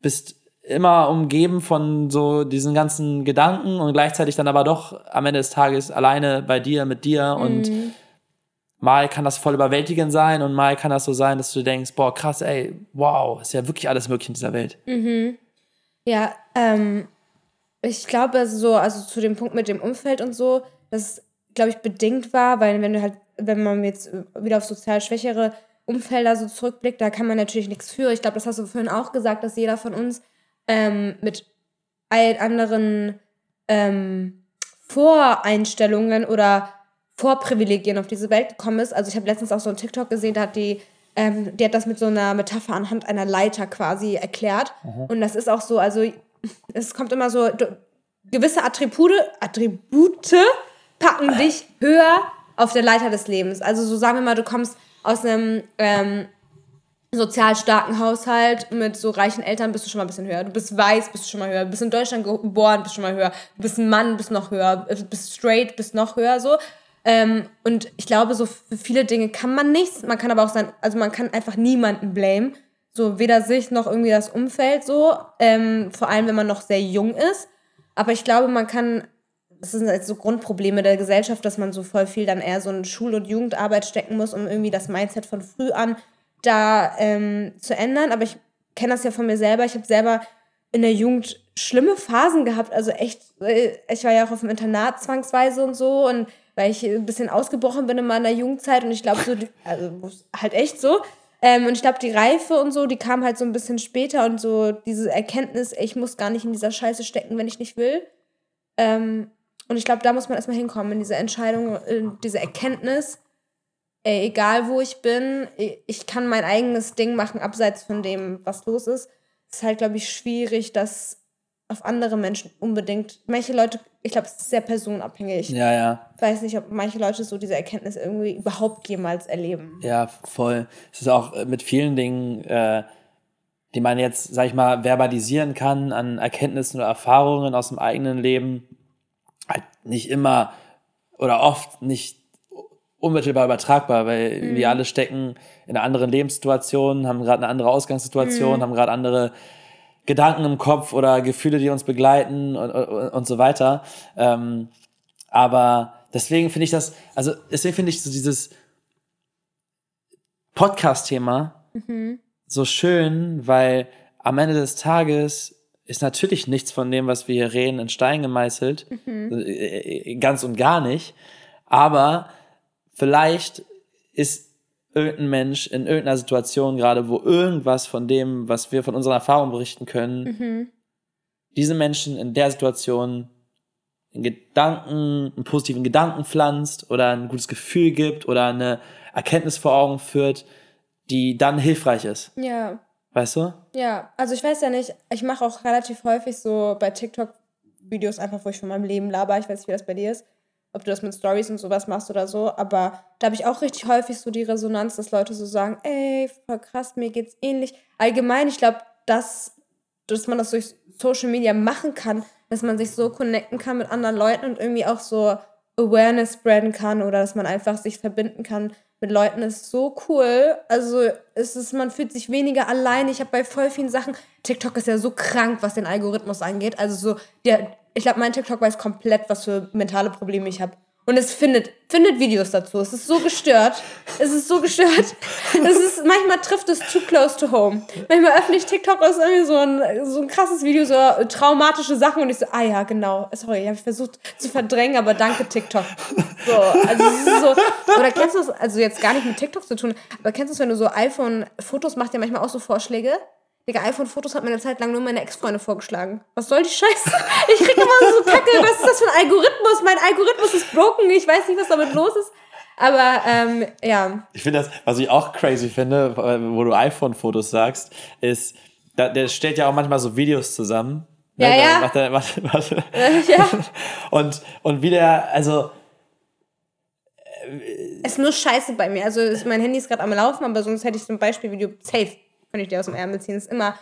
bist immer umgeben von so diesen ganzen Gedanken und gleichzeitig dann aber doch am Ende des Tages alleine bei dir, mit dir und mhm mal kann das voll überwältigend sein und mal kann das so sein, dass du denkst, boah, krass, ey, wow, ist ja wirklich alles möglich in dieser Welt. Mhm. Ja, ähm, ich glaube so, also zu dem Punkt mit dem Umfeld und so, das glaube ich, bedingt war, weil wenn du halt, wenn man jetzt wieder auf sozial schwächere Umfelder so zurückblickt, da kann man natürlich nichts für. Ich glaube, das hast du vorhin auch gesagt, dass jeder von uns ähm, mit allen anderen ähm, Voreinstellungen oder Vorprivilegien auf diese Welt gekommen ist. Also ich habe letztens auch so einen TikTok gesehen, da hat die, ähm, die hat das mit so einer Metapher anhand einer Leiter quasi erklärt. Mhm. Und das ist auch so, also es kommt immer so, du, gewisse Attribute, Attribute packen dich höher auf der Leiter des Lebens. Also so sagen wir mal, du kommst aus einem ähm, sozial starken Haushalt mit so reichen Eltern bist du schon mal ein bisschen höher. Du bist weiß, bist du schon mal höher. Du bist in Deutschland geboren, bist du schon mal höher. Du bist ein Mann, bist noch höher. Du bist straight, bist noch höher. So. Ähm, und ich glaube, so für viele Dinge kann man nichts. Man kann aber auch sein, also man kann einfach niemanden blamen. So weder sich noch irgendwie das Umfeld so. Ähm, vor allem, wenn man noch sehr jung ist. Aber ich glaube, man kann, das sind halt so Grundprobleme der Gesellschaft, dass man so voll viel dann eher so in Schul- und Jugendarbeit stecken muss, um irgendwie das Mindset von früh an da ähm, zu ändern. Aber ich kenne das ja von mir selber. Ich habe selber in der Jugend schlimme Phasen gehabt. Also echt, äh, ich war ja auch auf dem Internat zwangsweise und so. Und weil ich ein bisschen ausgebrochen bin in meiner Jugendzeit. Und ich glaube, so, also halt echt so. Ähm, und ich glaube, die Reife und so, die kam halt so ein bisschen später und so diese Erkenntnis, ich muss gar nicht in dieser Scheiße stecken, wenn ich nicht will. Ähm, und ich glaube, da muss man erstmal hinkommen, in diese Entscheidung, in diese Erkenntnis, ey, egal wo ich bin, ich kann mein eigenes Ding machen, abseits von dem, was los ist. Es ist halt, glaube ich, schwierig, das auf andere Menschen unbedingt. Manche Leute, ich glaube, es ist sehr personenabhängig. Ja, ja. Ich weiß nicht, ob manche Leute so diese Erkenntnis irgendwie überhaupt jemals erleben. Ja, voll. Es ist auch äh, mit vielen Dingen, äh, die man jetzt, sag ich mal, verbalisieren kann an Erkenntnissen oder Erfahrungen aus dem eigenen Leben, halt nicht immer oder oft nicht unmittelbar übertragbar, weil mhm. wir alle stecken in einer anderen Lebenssituation, haben gerade eine andere Ausgangssituation, mhm. haben gerade andere Gedanken im Kopf oder Gefühle, die uns begleiten und, und, und so weiter. Ähm, aber deswegen finde ich das, also deswegen finde ich so dieses Podcast-Thema mhm. so schön, weil am Ende des Tages ist natürlich nichts von dem, was wir hier reden, in Stein gemeißelt. Mhm. Äh, äh, ganz und gar nicht. Aber vielleicht ist irgendein Mensch in irgendeiner Situation gerade, wo irgendwas von dem, was wir von unserer Erfahrung berichten können, mhm. diese Menschen in der Situation einen Gedanken, einen positiven Gedanken pflanzt oder ein gutes Gefühl gibt oder eine Erkenntnis vor Augen führt, die dann hilfreich ist. Ja. Weißt du? Ja, also ich weiß ja nicht, ich mache auch relativ häufig so bei TikTok Videos einfach, wo ich von meinem Leben laber. Ich weiß nicht, wie das bei dir ist ob du das mit Stories und sowas machst oder so, aber da habe ich auch richtig häufig so die Resonanz, dass Leute so sagen, ey, voll krass, mir geht's ähnlich. Allgemein, ich glaube, dass, dass man das durch Social Media machen kann, dass man sich so connecten kann mit anderen Leuten und irgendwie auch so Awareness spreaden kann oder dass man einfach sich verbinden kann mit Leuten ist so cool. Also es ist, man fühlt sich weniger allein. Ich habe bei voll vielen Sachen, TikTok ist ja so krank, was den Algorithmus angeht. Also so, der, ich glaube, mein TikTok weiß komplett, was für mentale Probleme ich habe. Und es findet, findet Videos dazu. Es ist so gestört. Es ist so gestört. Es ist, manchmal trifft es too close to home. Manchmal öffne ich TikTok aus irgendwie so ein, so ein krasses Video, so traumatische Sachen und ich so, ah ja, genau. Sorry, habe ich versucht zu verdrängen, aber danke TikTok. So, also es ist so, oder kennst du es, also jetzt gar nicht mit TikTok zu tun, aber kennst du es, wenn du so iPhone-Fotos machst, ja manchmal auch so Vorschläge? Digga, iPhone-Fotos hat mir eine Zeit lang nur meine Ex-Freunde vorgeschlagen. Was soll die Scheiße? Ich krieg immer so Kacke. Was ist das für ein Algorithmus? Mein Algorithmus ist broken. Ich weiß nicht, was damit los ist. Aber ähm, ja. Ich finde das, was ich auch crazy finde, wo du iPhone-Fotos sagst, ist, da, der stellt ja auch manchmal so Videos zusammen. Ne? Ja, ne? ja. Macht er, macht, macht, ja. Und, und wie der, also. Es ist nur Scheiße bei mir. Also mein Handy ist gerade am Laufen, aber sonst hätte ich zum Beispiel Video safe könnte ich dir aus dem Ärmel ziehen. Das ist immer,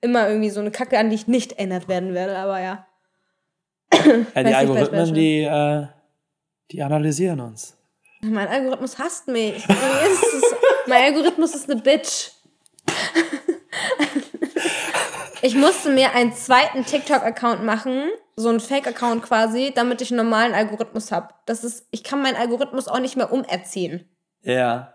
immer irgendwie so eine Kacke, an die ich nicht erinnert werden werde, aber ja. ja die Algorithmen, die, äh, die analysieren uns. Mein Algorithmus hasst mich. mein Algorithmus ist eine Bitch. ich musste mir einen zweiten TikTok-Account machen, so einen Fake-Account quasi, damit ich einen normalen Algorithmus habe. Das ist, ich kann meinen Algorithmus auch nicht mehr umerziehen. Ja.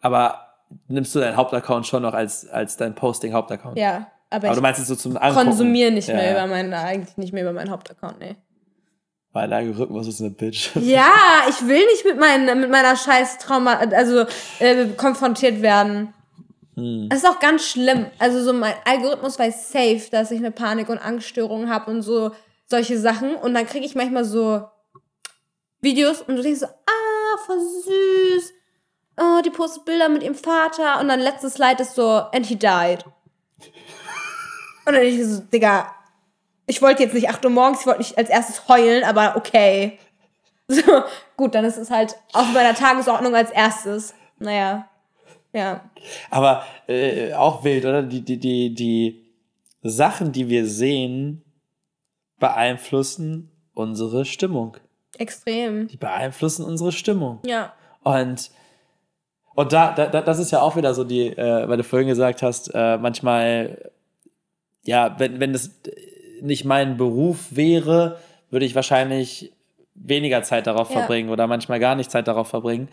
Aber nimmst du deinen Hauptaccount schon noch als, als dein Posting-Hauptaccount. Ja, aber, aber du meinst jetzt so zum Angucken. konsumiere nicht ja. mehr über meinen, eigentlich nicht mehr über meinen Hauptaccount, nee. Mein Algorithmus ist eine Bitch. Ja, ich will nicht mit, mein, mit meiner scheiß Trauma, also äh, konfrontiert werden. Hm. Das ist auch ganz schlimm. Also so mein Algorithmus weiß safe, dass ich eine Panik- und Angststörung habe und so solche Sachen. Und dann kriege ich manchmal so Videos und du denkst so, ah, voll süß. Oh, die postet Bilder mit ihrem Vater. Und dann letztes Slide ist so, and he died. Und dann ich so, Digga, ich wollte jetzt nicht 8 Uhr morgens, ich wollte nicht als erstes heulen, aber okay. So, gut, dann ist es halt auf meiner Tagesordnung als erstes. Naja, ja. Aber äh, auch wild, oder? Die, die, die, die Sachen, die wir sehen, beeinflussen unsere Stimmung. Extrem. Die beeinflussen unsere Stimmung. Ja. Und, und da, da, das ist ja auch wieder so die, äh, weil du vorhin gesagt hast, äh, manchmal, ja, wenn, wenn das nicht mein Beruf wäre, würde ich wahrscheinlich weniger Zeit darauf Ja. verbringen oder manchmal gar nicht Zeit darauf verbringen.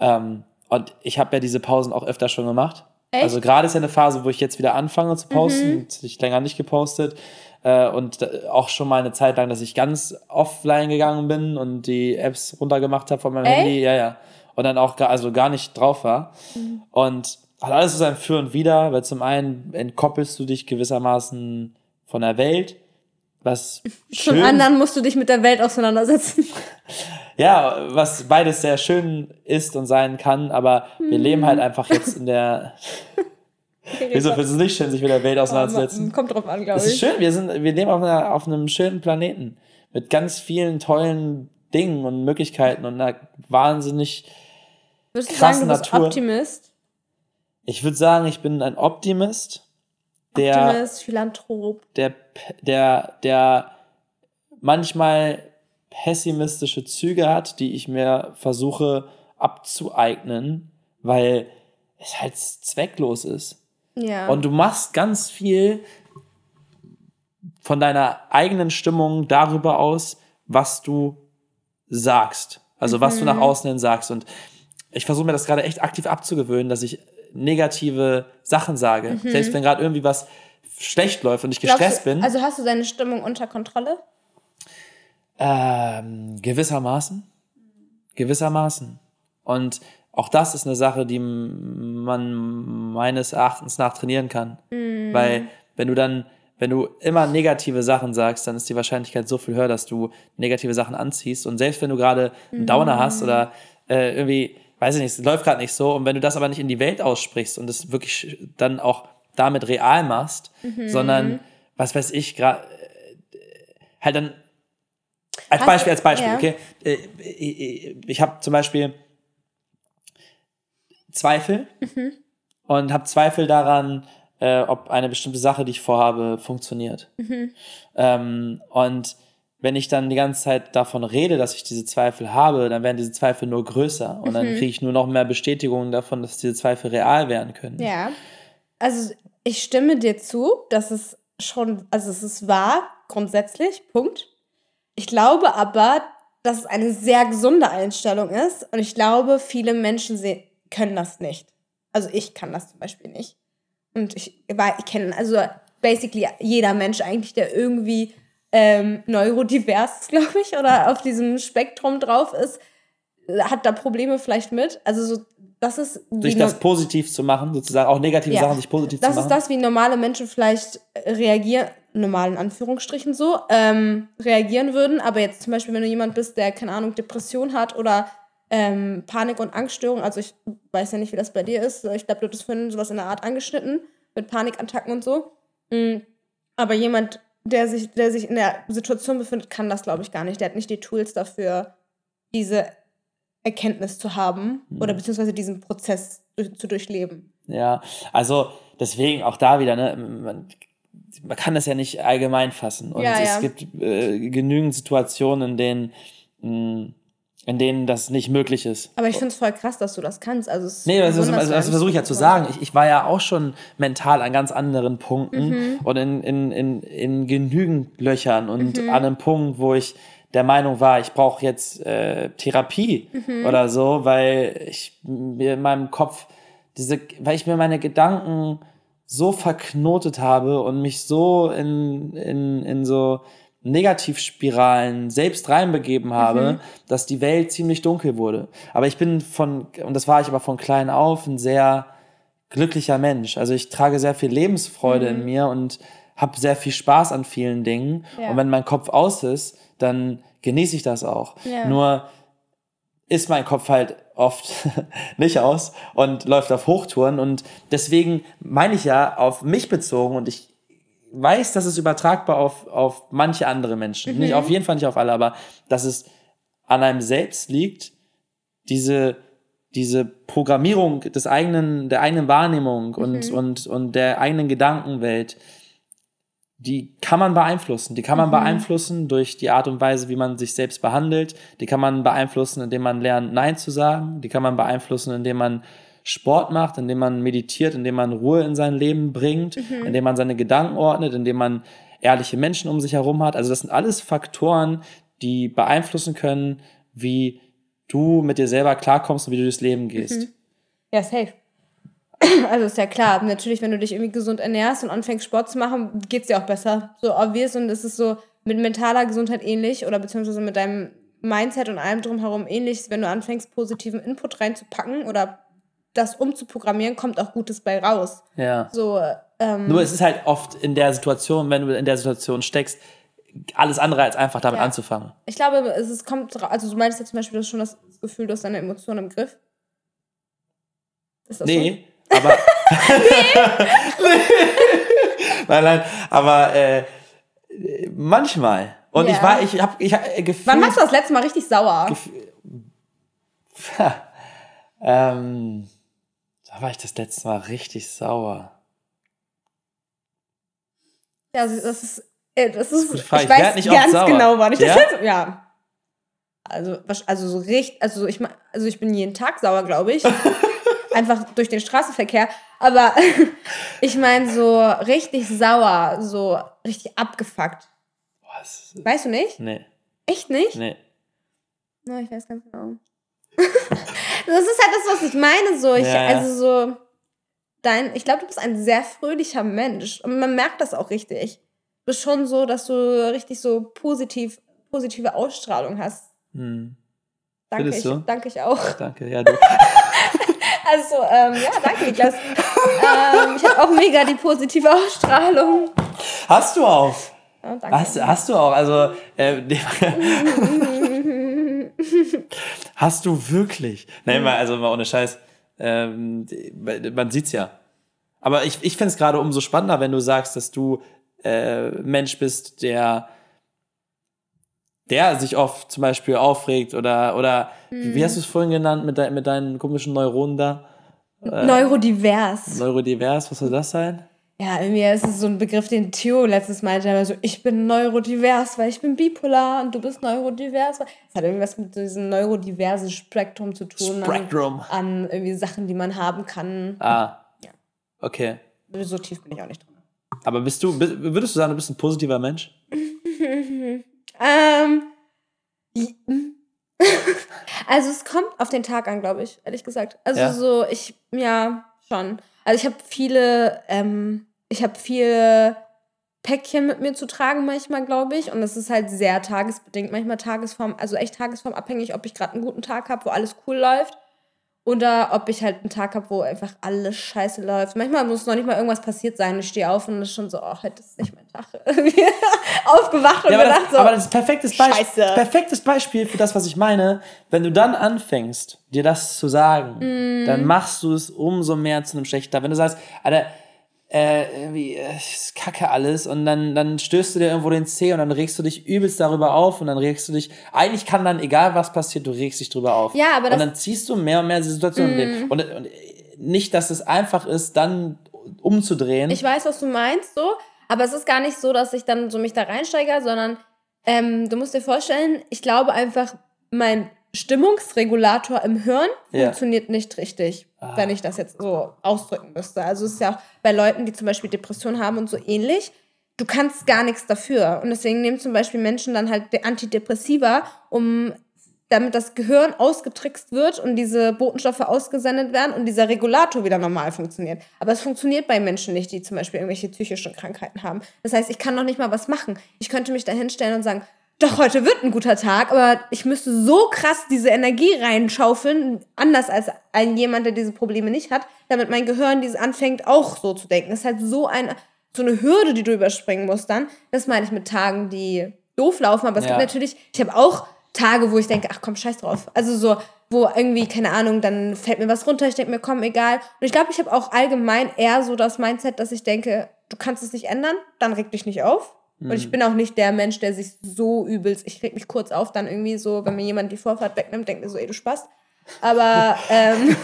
Ähm, und ich habe ja diese Pausen auch öfter schon gemacht. Echt? Also gerade ist ja eine Phase, wo ich jetzt wieder anfange zu posten. Mhm. Ich länger nicht gepostet. Äh, und auch schon mal eine Zeit lang, dass ich ganz offline gegangen bin und die Apps runtergemacht habe von meinem Echt? Handy. Ja, ja. Und dann auch gar, also gar nicht drauf war. Mhm. Und hat alles so sein Für und Wider, weil zum einen entkoppelst du dich gewissermaßen von der Welt, was Zum schön, anderen musst du dich mit der Welt auseinandersetzen. ja, was beides sehr schön ist und sein kann, aber Mhm. wir leben halt einfach jetzt in der, wieso findest du es nicht schön, sich mit der Welt auseinanderzusetzen? Kommt drauf an, glaube Es ist ich. schön, wir, sind, wir leben auf, einer, auf einem schönen Planeten mit ganz vielen tollen Dingen und Möglichkeiten und einer wahnsinnig, Würdest du sagen, du bist Natur. Optimist? ich würde sagen, ich bin ein Optimist, der, Optimist, Philanthrop. der, der, der manchmal pessimistische Züge hat, die ich mir versuche abzueignen, weil es halt zwecklos ist. Ja. Und du machst ganz viel von deiner eigenen Stimmung darüber aus, was du sagst. Also was du nach außen hin sagst. Und ich versuche mir das gerade echt aktiv abzugewöhnen, dass ich negative Sachen sage. Selbst wenn gerade irgendwie was schlecht läuft und ich Glaubst gestresst du, bin. Also hast du deine Stimmung unter Kontrolle? Ähm, gewissermaßen. Gewissermaßen. Und auch das ist eine Sache, die man meines Erachtens nach trainieren kann. Weil wenn du dann, wenn du immer negative Sachen sagst, dann ist die Wahrscheinlichkeit so viel höher, dass du negative Sachen anziehst. Und selbst wenn du gerade einen Downer hast oder äh, irgendwie, weiß ich nicht, es läuft gerade nicht so, und wenn du das aber nicht in die Welt aussprichst und es wirklich dann auch damit real machst, sondern, was weiß ich, gerade halt dann als Hast Beispiel, als Beispiel, ja. okay. Äh, Ich, ich habe zum Beispiel Zweifel Mhm. und habe Zweifel daran, äh, ob eine bestimmte Sache, die ich vorhabe, funktioniert. Mhm. Ähm, und wenn ich dann die ganze Zeit davon rede, dass ich diese Zweifel habe, dann werden diese Zweifel nur größer und Mhm. dann kriege ich nur noch mehr Bestätigungen davon, dass diese Zweifel real werden können. Ja. Also ich stimme dir zu, dass es schon, also es ist wahr, grundsätzlich, Punkt. Ich glaube aber, dass es eine sehr gesunde Einstellung ist und ich glaube, viele Menschen können das nicht. Also ich kann das zum Beispiel nicht. Und ich, ich kenne, also basically jeder Mensch eigentlich, der irgendwie ähm, neurodivers ist, glaube ich, oder auf diesem Spektrum drauf ist, hat da Probleme vielleicht mit. Also so, das ist die das positiv zu machen, sozusagen auch negative Ja. Sachen sich positiv das zu ist machen. das, wie normale Menschen vielleicht äh, reagieren, normal in Anführungsstrichen so, ähm, reagieren würden. Aber jetzt zum Beispiel, wenn du jemand bist, der, keine Ahnung, Depression hat oder ähm, Panik- und Angststörung, also ich weiß ja nicht, wie das bei dir ist. Ich glaube, du hast vorhin sowas in der Art angeschnitten, mit Panikattacken und so. Mm. Aber jemand, der sich, der sich in der Situation befindet, kann das, glaube ich, gar nicht. Der hat nicht die Tools dafür, diese Erkenntnis zu haben oder beziehungsweise diesen Prozess zu durchleben. Ja, also deswegen auch da wieder, ne, man, man kann das ja nicht allgemein fassen. Und Ja, es ja. gibt äh, genügend Situationen, in denen, mh, in denen das nicht möglich ist. Aber ich finde es voll krass, dass du das kannst. Also es Nee, das, ist, also das versuche ich ja zu sagen. Ich, ich war ja auch schon mental an ganz anderen Punkten Mhm. und in, in, in, in genügend Löchern und Mhm. an einem Punkt, wo ich der Meinung war, ich brauche jetzt äh, Therapie Mhm. oder so, weil ich mir in meinem Kopf diese, weil ich mir meine Gedanken so verknotet habe und mich so in, in, in so Negativspiralen selbst reinbegeben habe, mhm. dass die Welt ziemlich dunkel wurde. Aber ich bin von, und das war ich aber von klein auf, ein sehr glücklicher Mensch. Also ich trage sehr viel Lebensfreude mhm. in mir und habe sehr viel Spaß an vielen Dingen. Ja. Und wenn mein Kopf aus ist, dann genieße ich das auch. Ja. Nur ist mein Kopf halt oft nicht aus und läuft auf Hochtouren. Und deswegen meine ich ja auf mich bezogen und ich weiß, dass es übertragbar auf, auf manche andere Menschen, mhm. nicht auf jeden Fall nicht auf alle, aber dass es an einem selbst liegt, diese, diese Programmierung des eigenen, der eigenen Wahrnehmung und, mhm. und, und der eigenen Gedankenwelt, die kann man beeinflussen. Die kann man mhm. beeinflussen durch die Art und Weise, wie man sich selbst behandelt. Die kann man beeinflussen, indem man lernt, Nein zu sagen. Die kann man beeinflussen, indem man Sport macht, indem man meditiert, indem man Ruhe in sein Leben bringt, mhm. indem man seine Gedanken ordnet, indem man ehrliche Menschen um sich herum hat. Also das sind alles Faktoren, die beeinflussen können, wie du mit dir selber klarkommst und wie du durchs Leben gehst. Mhm. Ja, safe. Also ist ja klar, natürlich, wenn du dich irgendwie gesund ernährst und anfängst Sport zu machen, geht es dir auch besser. So obvious und es ist so mit mentaler Gesundheit ähnlich oder beziehungsweise mit deinem Mindset und allem drumherum ähnlich, wenn du anfängst, positiven Input reinzupacken oder das umzuprogrammieren, kommt auch Gutes bei raus. Ja. So, ähm, Nur es ist halt oft in der Situation, wenn du in der Situation steckst, alles andere als einfach damit ja. anzufangen. Ich glaube, es ist, kommt, also du meinst jetzt zum Beispiel, du hast schon das Gefühl, du hast deine Emotionen im Griff. Ist das nee, so? aber. nein, nein, aber äh, manchmal. Und ja. ich war, ich habe ich hab gefühlt. Wann warst du das letzte Mal richtig sauer? ähm, da war ich das letzte Mal richtig sauer. Ja, also das ist, äh, das ist, das ist ich, ich weiß nicht ganz sauer. genau, wann ich ja? das letzte ja. Also, also so richtig, also ich, also ich bin jeden Tag sauer, glaube ich. Einfach durch den Straßenverkehr. Aber ich meine so richtig sauer, so richtig abgefuckt. Was? Weißt du nicht? Nee. Echt nicht? Nee. No, ich weiß ganz genau. das ist halt das, was ich meine. So, ich, ja, also so, dein, ich glaube, du bist ein sehr fröhlicher Mensch. Und man merkt das auch richtig. Du bist schon so, dass du richtig so positiv, positive Ausstrahlung hast. Hm. Danke, ich, so? danke ich auch. Danke, ja, du. also, ähm, ja, danke, Niklas. ähm, ich habe auch mega die positive Ausstrahlung. Hast du auch? Oh, hast, hast du auch, also äh, Hast du wirklich? Nein, mal, also mal ohne Scheiß. Ähm, man sieht's ja. Aber ich, ich finde es gerade umso spannender, wenn du sagst, dass du äh, Mensch bist, der, der sich oft zum Beispiel aufregt oder, oder mhm. wie hast du es vorhin genannt mit, de, mit deinen komischen Neuronen da? Äh, Neurodivers. Neurodivers, was soll das sein? Ja, irgendwie ist es so ein Begriff, den Theo letztes Mal meinte, also ich bin neurodivers, weil ich bin bipolar und du bist neurodivers. Das hat irgendwas mit diesem neurodiversen Spektrum zu tun. Spektrum. An, an irgendwie Sachen, die man haben kann. Ah. Ja. Okay. So tief bin ich auch nicht drin. Aber bist du, würdest du sagen, du bist ein positiver Mensch? ähm. also es kommt auf den Tag an, glaube ich, ehrlich gesagt. Also ja. so, ich, ja, schon. Also ich habe viele, ähm, ich habe viele Päckchen mit mir zu tragen manchmal, glaube ich. Und das ist halt sehr tagesbedingt, manchmal tagesform, also echt tagesformabhängig, ob ich gerade einen guten Tag habe, wo alles cool läuft. Oder ob ich halt einen Tag habe, wo einfach alles scheiße läuft. Manchmal muss noch nicht mal irgendwas passiert sein. Ich stehe auf und es ist schon so, oh, heute ist nicht mein Tag. Aufgewacht und ja, gedacht das, so. Aber das ist perfektes Beispiel. Perfektes Beispiel für das, was ich meine. Wenn du dann anfängst, dir das zu sagen, mm. dann machst du es umso mehr zu einem schlechter. Wenn du sagst, Alter, äh, irgendwie, äh, ist kacke alles und dann, dann stößt du dir irgendwo den Zeh und dann regst du dich übelst darüber auf und dann regst du dich, eigentlich kann dann, egal was passiert, du regst dich drüber auf. Ja, aber das Und dann ziehst du mehr und mehr diese Situation mm. und, und nicht, dass es einfach ist, dann umzudrehen. Ich weiß, was du meinst, so, aber es ist gar nicht so, dass ich dann so mich da reinsteige, sondern ähm, du musst dir vorstellen, ich glaube einfach, mein Stimmungsregulator im Hirn ja. funktioniert nicht richtig, ah. wenn ich das jetzt so ausdrücken müsste. Also es ist ja auch bei Leuten, die zum Beispiel Depressionen haben und so ähnlich. Du kannst gar nichts dafür. Und deswegen nehmen zum Beispiel Menschen dann halt Antidepressiva, um damit das Gehirn ausgetrickst wird und diese Botenstoffe ausgesendet werden und dieser Regulator wieder normal funktioniert. Aber es funktioniert bei Menschen nicht, die zum Beispiel irgendwelche psychischen Krankheiten haben. Das heißt, ich kann noch nicht mal was machen. Ich könnte mich da hinstellen und sagen, doch, heute wird ein guter Tag, aber ich müsste so krass diese Energie reinschaufeln, anders als ein jemand, der diese Probleme nicht hat, damit mein Gehirn diese anfängt auch so zu denken. Das ist halt so, ein, so eine Hürde, die du überspringen musst dann. Das meine ich mit Tagen, die doof laufen, aber es Ja. gibt natürlich, ich habe auch Tage, wo ich denke, ach komm, scheiß drauf. Also so, wo irgendwie, keine Ahnung, dann fällt mir was runter, ich denke mir, komm, egal. Und ich glaube, ich habe auch allgemein eher so das Mindset, dass ich denke, du kannst es nicht ändern, dann reg dich nicht auf. Und ich bin auch nicht der Mensch, der sich so übelst, ich reg mich kurz auf, dann irgendwie so, wenn mir jemand die Vorfahrt wegnimmt, denkt mir so, ey, du Spaß. Aber, ähm,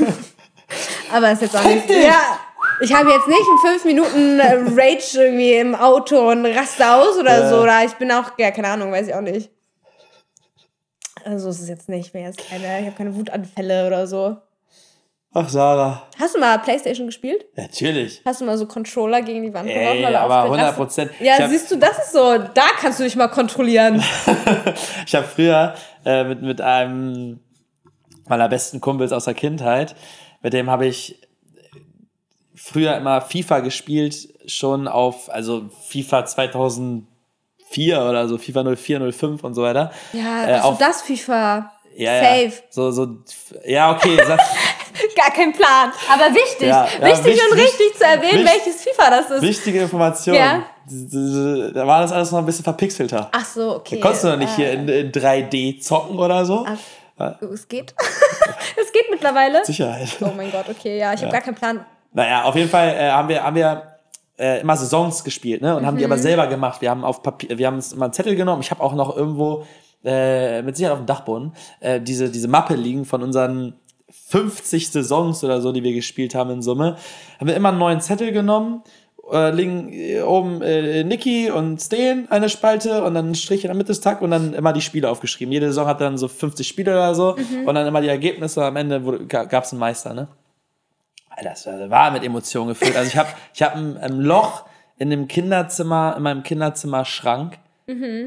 aber ist jetzt auch nicht, ja, ich habe jetzt nicht in fünf Minuten äh, Rage irgendwie im Auto und raste aus oder Ja. so, oder ich bin auch, ja, keine Ahnung, weiß ich auch nicht. Also ist es jetzt nicht, keine, ich habe keine Wutanfälle oder so. Ach, Sarah. Hast du mal Playstation gespielt? Natürlich. Hast du mal so Controller gegen die Wand Ey, weil du aber aufgeregt 100 hast? Prozent. Ja, hab, siehst du, das ist so, da kannst du dich mal kontrollieren. ich hab früher äh, mit, mit einem meiner besten Kumpels aus der Kindheit, mit dem habe ich früher immer FIFA gespielt, schon auf, also FIFA 2004 oder so, FIFA 04, 05 und so weiter. Ja, Äh, also auf- das FIFA. Ja, Safe. Ja, so, so, ja, okay. sag- Gar kein Plan. Aber wichtig. Ja, ja, wichtig und wichtig- richtig zu erwähnen, wichtig- welches FIFA das ist. Wichtige Information. Ja. Da war das alles noch ein bisschen verpixelter. Ach so, okay. Da konntest du noch nicht Äh, hier in, in 3D zocken oder so. Ach, es geht. es geht mittlerweile. Sicherheit. Oh mein Gott, okay, ja, ich habe Ja. gar keinen Plan. Naja, auf jeden Fall äh, haben wir, haben wir äh, immer Saisons gespielt, ne? Und haben die aber Mhm. selber gemacht. Wir haben auf Papier, wir haben uns immer einen Zettel genommen. Ich habe auch noch irgendwo äh, mit Sicherheit auf dem Dachboden äh, diese, diese Mappe liegen von unseren 50 Saisons oder so, die wir gespielt haben in Summe. Haben wir immer einen neuen Zettel genommen. Äh, liegen äh, oben äh, Niki und Steen eine Spalte und dann ein Strich in der Mitte des Tag und dann immer die Spiele aufgeschrieben. Jede Saison hat dann so 50 Spiele oder so und dann immer die Ergebnisse. Am Ende gab es einen Meister, ne? Alter, das war- mit Emotionen gefüllt. Also ich habe ich hab ein, ein Loch in dem Kinderzimmer, in meinem Kinderzimmerschrank,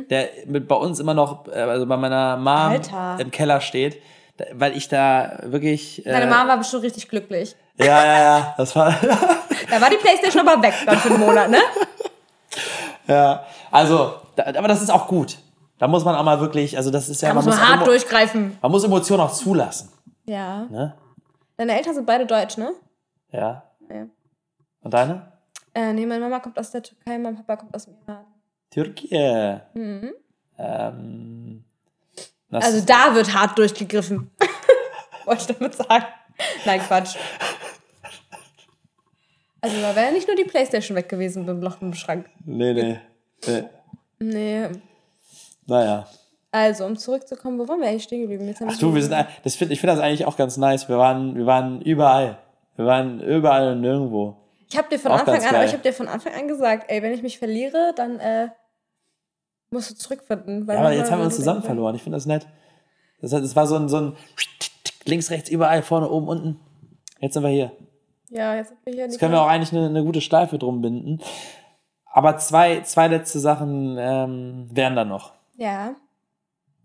der mit bei uns immer noch, äh, also bei meiner Mom Alter. im Keller steht, weil ich da wirklich. Äh, Deine Mama war bestimmt richtig glücklich. Ja, ja, ja. Das war. Da war die Playstation aber weg dann für einen Monat, ne? ja. Also, da, aber das ist auch gut. Da muss man auch mal wirklich, also das ist ja. Da muss man hart Emo- durchgreifen. Man muss Emotionen auch zulassen. Ja. Ne? Deine Eltern sind beide deutsch, ne? Ja. Ja. Und deine? Äh, nee, meine Mama kommt aus der Türkei, mein Papa kommt aus dem Iran. Türkei. Mhm. Ähm, das, Also da wird hart durchgegriffen. Wollte ich damit sagen. Nein, Quatsch. Also da wäre nicht nur die Playstation weg gewesen beim Loch im Schrank. nee, nee. nee. Nee. Naja. Also, um zurückzukommen, wo waren wir eigentlich stehen geblieben? Jetzt haben Ach du, wir sind, das find, ich finde das eigentlich auch ganz nice. Wir waren, wir waren überall. Wir waren überall und nirgendwo. Ich habe dir von Auch Anfang an, geil. ich habe dir von Anfang an gesagt, ey, wenn ich mich verliere, dann äh, musst du zurückfinden. Ja, aber jetzt haben wir uns zusammen verloren. Ich finde das nett. Das, das war so ein, so ein links, rechts, überall, vorne, oben, unten. Jetzt sind wir hier. Ja, jetzt sind wir hier. Jetzt können wir auch eigentlich eine, eine gute Schleife drum binden. Aber zwei, zwei letzte Sachen ähm, wären da noch. Ja,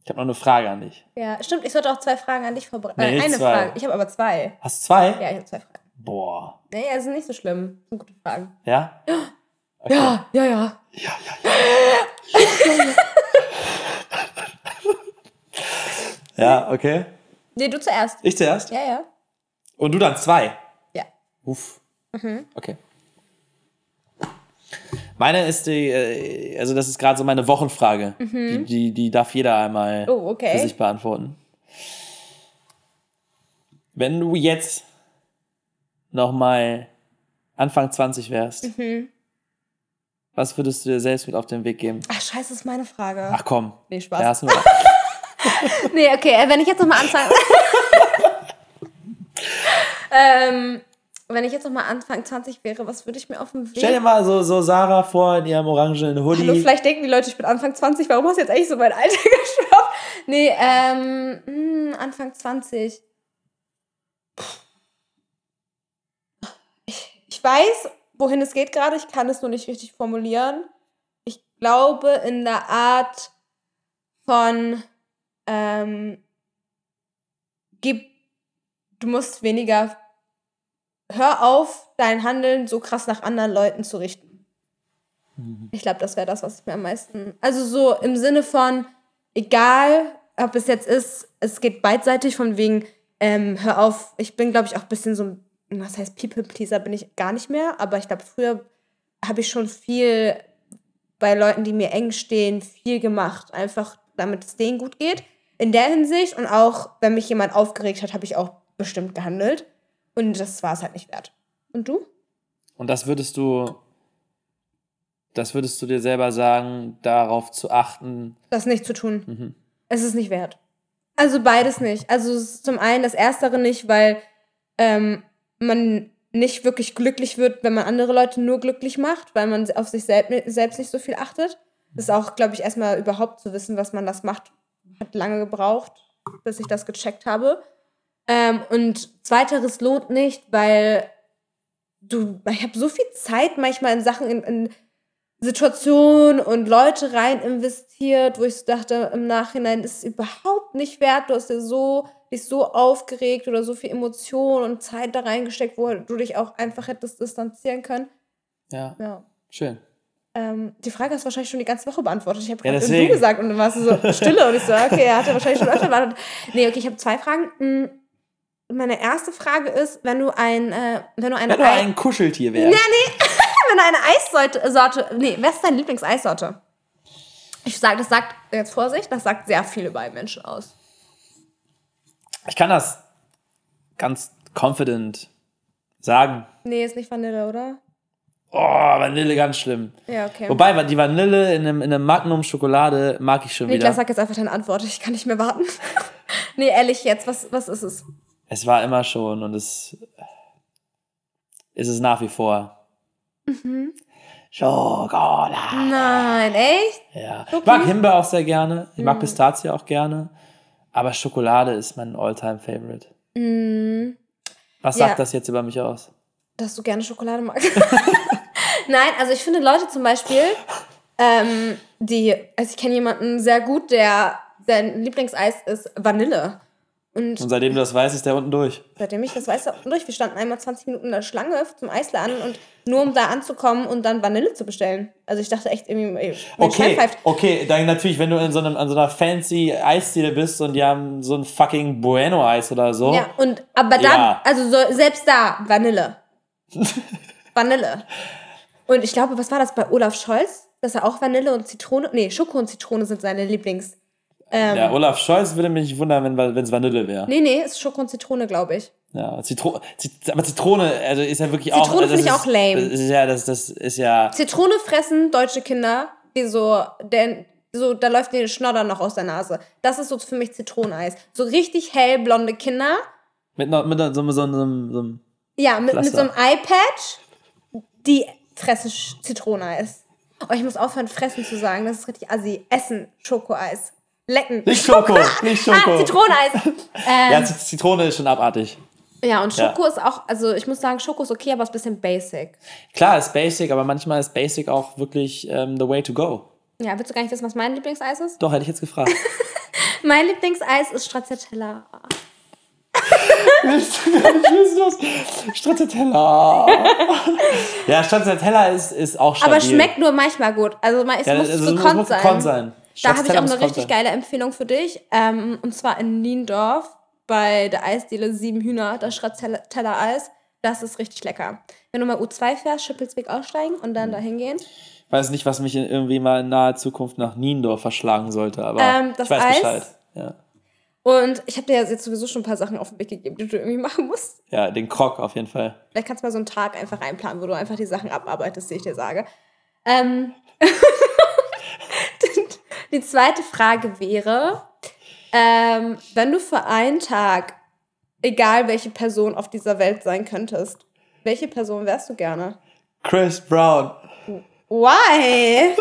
Ich habe noch eine Frage an dich. ja, stimmt. Ich sollte auch zwei Fragen an dich vorbereiten. Nee, äh, eine zwei. Frage. Ich habe aber zwei. Hast du zwei? Ja, ich habe zwei Fragen. Boah. Nee, es sind nicht so schlimm. Das sind gute Fragen. Ja? Okay. Ja, ja, ja. Ja, okay. Nee, du zuerst. Ich zuerst? Ja, ja. Und du dann zwei? Ja. Uff. Okay. Meine ist die, äh, also das ist gerade so meine Wochenfrage. Die, die, die darf jeder einmal Oh, okay. für sich beantworten. Wenn du jetzt nochmal Anfang 20 wärst, Mhm. Was würdest du dir selbst mit auf den Weg geben? Ach, scheiße, das ist meine Frage. Ach komm. Nee, Spaß. Ja, hast du Nee, okay, äh, wenn ich jetzt nochmal anfange. ähm, wenn ich jetzt nochmal Anfang 20 wäre, was würde ich mir auf dem Weg. Stell dir mal so, so Sarah vor in ihrem orangenen Hoodie. Hallo, vielleicht denken die Leute, ich bin Anfang 20. Warum hast du jetzt eigentlich so mein Alter gestoppt? Nee, ähm, mh, Anfang 20. Ich, ich weiß, wohin es geht gerade. Ich kann es nur nicht richtig formulieren. Ich glaube, in der Art von ähm, gib, du musst weniger, hör auf, dein Handeln so krass nach anderen Leuten zu richten. Ich glaube, das wäre das, was ich mir am meisten, also so im Sinne von, egal, ob es jetzt ist, es geht beidseitig von wegen, ähm, hör auf, ich bin, glaube ich, auch ein bisschen so ein, was heißt People-Pleaser bin ich gar nicht mehr, aber ich glaube, früher habe ich schon viel bei Leuten, die mir eng stehen, viel gemacht, einfach damit es denen gut geht. In der Hinsicht und auch, wenn mich jemand aufgeregt hat, habe ich auch bestimmt gehandelt. Und das war es halt nicht wert. Und du? Und das würdest du, das würdest du dir selber sagen, darauf zu achten. Das nicht zu tun. Es ist nicht wert. Also beides nicht. Also zum einen das Erstere nicht, weil ähm, man nicht wirklich glücklich wird, wenn man andere Leute nur glücklich macht, weil man auf sich selb selbst nicht so viel achtet. Das ist auch, glaube ich, erstmal überhaupt zu wissen, was man das macht, hat lange gebraucht, bis ich das gecheckt habe. Ähm, und zweiteres lohnt nicht, weil du, ich habe so viel Zeit manchmal in Sachen, in, in Situationen und Leute rein investiert, wo ich so dachte, im Nachhinein ist es überhaupt nicht wert. Du hast dir so, dich so aufgeregt oder so viel Emotion und Zeit da reingesteckt, wo du dich auch einfach hättest distanzieren können. Ja. Ja. Schön. Ähm, die Frage hast du wahrscheinlich schon die ganze Woche beantwortet. Ich habe Ja, gerade deswegen. du gesagt und dann warst du so stille und ich so, okay, er hat ja wahrscheinlich schon öfter beantwortet. Nee, okay, ich habe zwei Fragen. Hm, Meine erste Frage ist, wenn du ein, äh, wenn du eine, Wenn du Ei- ein Kuscheltier wärst. wenn du eine Eissorte, Sorte, nee, was ist deine Lieblingseissorte? Ich sage, das sagt, jetzt Vorsicht, das sagt sehr viel über einen Menschen aus. Ich kann das ganz confident sagen. Nee, ist nicht Vanille, oder? Oh, Vanille ganz schlimm. Ja, okay. Wobei, die Vanille in einem, in einem Magnum Schokolade mag ich schon Niklas, wieder. sag jetzt einfach deine Antwort, ich kann nicht mehr warten. nee, ehrlich jetzt, was, was ist es? Es war immer schon und es ist es nach wie vor. Mhm. Schokolade. Nein, echt? Ja. Ich mag Himbeer auch sehr gerne. Ich mag Pistazie auch gerne. Aber Schokolade ist mein All-Time-Favorite. Was Ja. sagt das jetzt über mich aus? Dass du gerne Schokolade magst. Nein, also ich finde Leute zum Beispiel, ähm, die, also ich kenne jemanden sehr gut, der, sein Lieblingseis ist Vanille. Und Und seitdem du das weißt, ist der unten durch. seitdem ich das weiß, da unten durch, wir standen einmal 20 Minuten in der Schlange zum Eisladen und nur um da anzukommen und dann Vanille zu bestellen. Also ich dachte echt irgendwie, ey, Okay, okay, dann natürlich, wenn du in so, einem, an so einer fancy Eisdiele bist und die haben so ein fucking Bueno-Eis oder so. Ja, und aber da, Ja. also so, selbst da, Vanille. Vanille. Und ich glaube, was war das bei Olaf Scholz? Dass er auch Vanille und Zitrone, nee, Schoko und Zitrone sind seine Lieblings. Ähm, Ja, Olaf Scholz würde mich nicht wundern, wenn es Vanille wäre. Nee, nee, ist Schoko und Zitrone, glaube ich. Ja, Zitro Zit aber Zitrone, also ist ja wirklich auch. Zitrone das finde ich ist- auch lame. Das ist ja, das, das ist ja. Zitrone fressen deutsche Kinder, die so, denn, so, da läuft dir Schnodder noch aus der Nase. Das ist so für mich Zitroneneis. So richtig hellblonde Kinder, Mit, noch- mit so, so, so, so, einem. ja, mit, mit so einem Eyepatch, die fressen Zitroneneis. Oh, ich muss aufhören, fressen zu sagen. Das ist richtig assi. Essen, Schokoeis. Lecken. Nicht Schoko, nicht Schoko. Ah, Zitroneneis. Ja, ähm, Z- Zitrone ist schon abartig. ja, und Ja. Schoko ist auch, also ich muss sagen, Schoko ist okay, aber ist ein bisschen basic. Klar, ist basic, aber manchmal ist basic auch wirklich ähm, the way to go. Ja, willst du gar nicht wissen, was mein Lieblingseis ist? Doch, hätte ich jetzt gefragt. Mein Lieblingseis ist Stracciatella. Stracciatella. ja, Stracciatella ist, ist auch stabil. Aber schmeckt nur manchmal gut. Also man- es ja, muss also, gekonnt muss sein. Da habe ich auch eine richtig geile Empfehlung für dich. Ähm, und zwar in Niendorf bei der Eisdiele Sieben Hühner, das Stracciatella-Eis. Das ist richtig lecker. Wenn du mal U2 fährst, Schippelsweg aussteigen und Mhm. dann da hingehen. Ich weiß nicht, was mich in, irgendwie mal in naher Zukunft nach Niendorf verschlagen sollte, aber Ähm, das ich weiß Eis? Bescheid. Ja. Und ich habe dir jetzt sowieso schon ein paar Sachen auf den Weg gegeben, die du irgendwie machen musst. ja, den Krog auf jeden Fall. Vielleicht kannst du mal so einen Tag einfach einplanen, wo du einfach die Sachen abarbeitest, die ich dir sage. Ähm, die zweite Frage wäre, ähm, wenn du für einen Tag, egal welche Person auf dieser Welt sein könntest, welche Person wärst du gerne? Chris Brown. Why?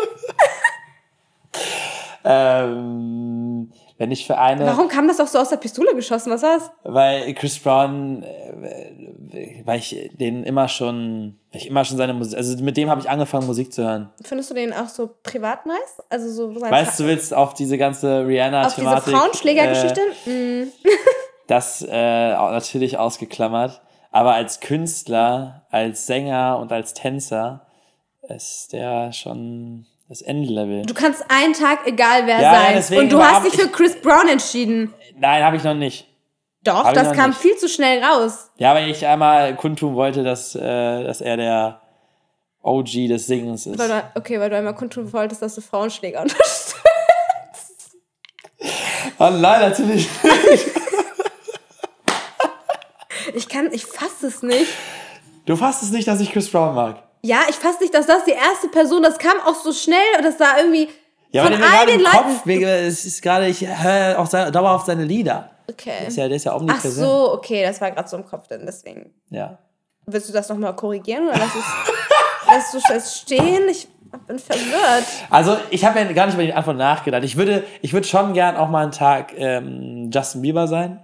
Ähm, wenn ich für eine. Warum kam das doch so aus der Pistole geschossen? Was war's? Weil Chris Brown, äh, weil ich den immer schon, weil ich immer schon seine Musik, also mit dem habe ich angefangen Musik zu hören. Findest du den auch so privat nice? Also so Weißt du, willst auf diese ganze auf Rihanna-Thematik. diese Frauenschlägergeschichte? Mm. Das äh, auch natürlich ausgeklammert. Aber als Künstler, als Sänger und als Tänzer ist der schon das Endlevel. Du kannst einen Tag egal wer Ja, ja, sein. deswegen Und du hast dich für Chris Brown entschieden. Nein, habe ich noch nicht. Doch, Hab das kam nicht. viel zu schnell raus. Ja, weil ich einmal kundtun wollte, dass, äh, dass er der OG des Singens ist. Weil du, okay, weil du einmal kundtun wolltest, dass du Frauenschläger unterstützt. Oh nein, natürlich. Ich kann, ich fasse es nicht. Du fasst es nicht, dass ich Chris Brown mag. Ja, ich fasse nicht, dass das die erste Person, das kam auch so schnell und das da irgendwie Ja, von all den Leuten. Kopf, wegen- es ist gerade, ich höre auch se- dauerhaft seine Lieder. Okay. Der ist ja, der ist ja Ach omnipräsent. so, okay, das war gerade so im Kopf dann, deswegen. Ja. Willst du das nochmal korrigieren oder lass es, lässt du es stehen? Ich bin verwirrt. Also, ich habe ja gar nicht über die Antwort nachgedacht. Ich würde, ich würde schon gern auch mal einen Tag ähm, Justin Bieber sein.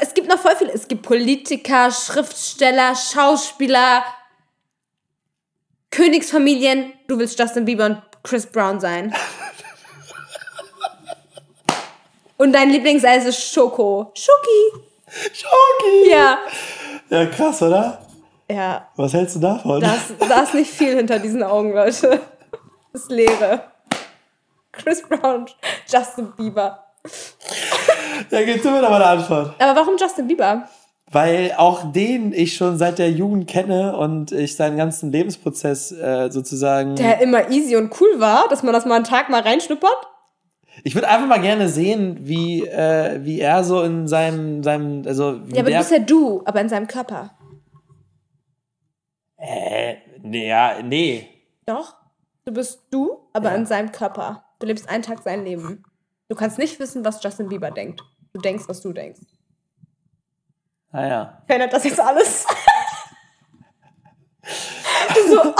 Es gibt noch voll viele. Es gibt Politiker, Schriftsteller, Schauspieler, Königsfamilien. Du willst Justin Bieber und Chris Brown sein. Und dein Lieblingseis ist Schoko. Schoki. Schoki! Ja. Ja, krass, oder? Ja. Was hältst du davon? Da ist, nicht viel hinter diesen Augen, Leute. Das ist Leere. Chris Brown, Justin Bieber. Ja, gib du mir doch mal eine Antwort. Aber warum Justin Bieber? Weil auch den ich schon seit der Jugend kenne und ich seinen ganzen Lebensprozess äh, sozusagen. Der immer easy und cool war, dass man das mal einen Tag mal reinschnuppert. Ich würde einfach mal gerne sehen, wie, äh, wie er so in seinem, seinem also Ja, aber du bist ja du, aber in seinem Körper. äh, nee, ja, nee. Doch. Du bist du, aber Ja. in seinem Körper. Du lebst einen Tag sein Leben. Du kannst nicht wissen, was Justin Bieber denkt. Du denkst, was du denkst. Naja. Verändert das jetzt alles? du so, oh,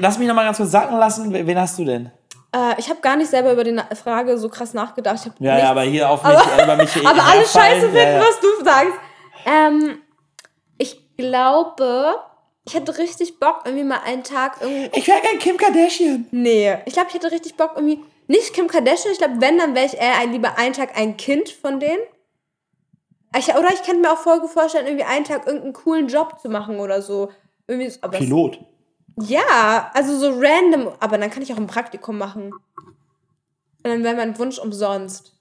Lass mich noch mal ganz kurz sacken lassen. Wen hast du denn? äh, ich habe gar nicht selber über die Frage so krass nachgedacht. Ja, nichts- ja, aber hier auf mich, Aber- über mich aber alle scheiße finden, ja, ja. was du sagst. Ähm, ich glaube, ich hätte richtig Bock, irgendwie mal einen Tag irgendwie. Ich wäre gern Kim Kardashian. Nee, ich glaube, ich hätte richtig Bock irgendwie. Nicht Kim Kardashian, ich glaube, wenn, dann wäre ich eher ein, lieber einen Tag ein Kind von denen. Ich, oder ich könnte mir auch voll vorstellen, irgendwie einen Tag irgendeinen coolen Job zu machen oder so. Irgendwie, so- Pilot. ja, also so random. Aber dann kann ich auch ein Praktikum machen. Und dann wäre mein Wunsch umsonst.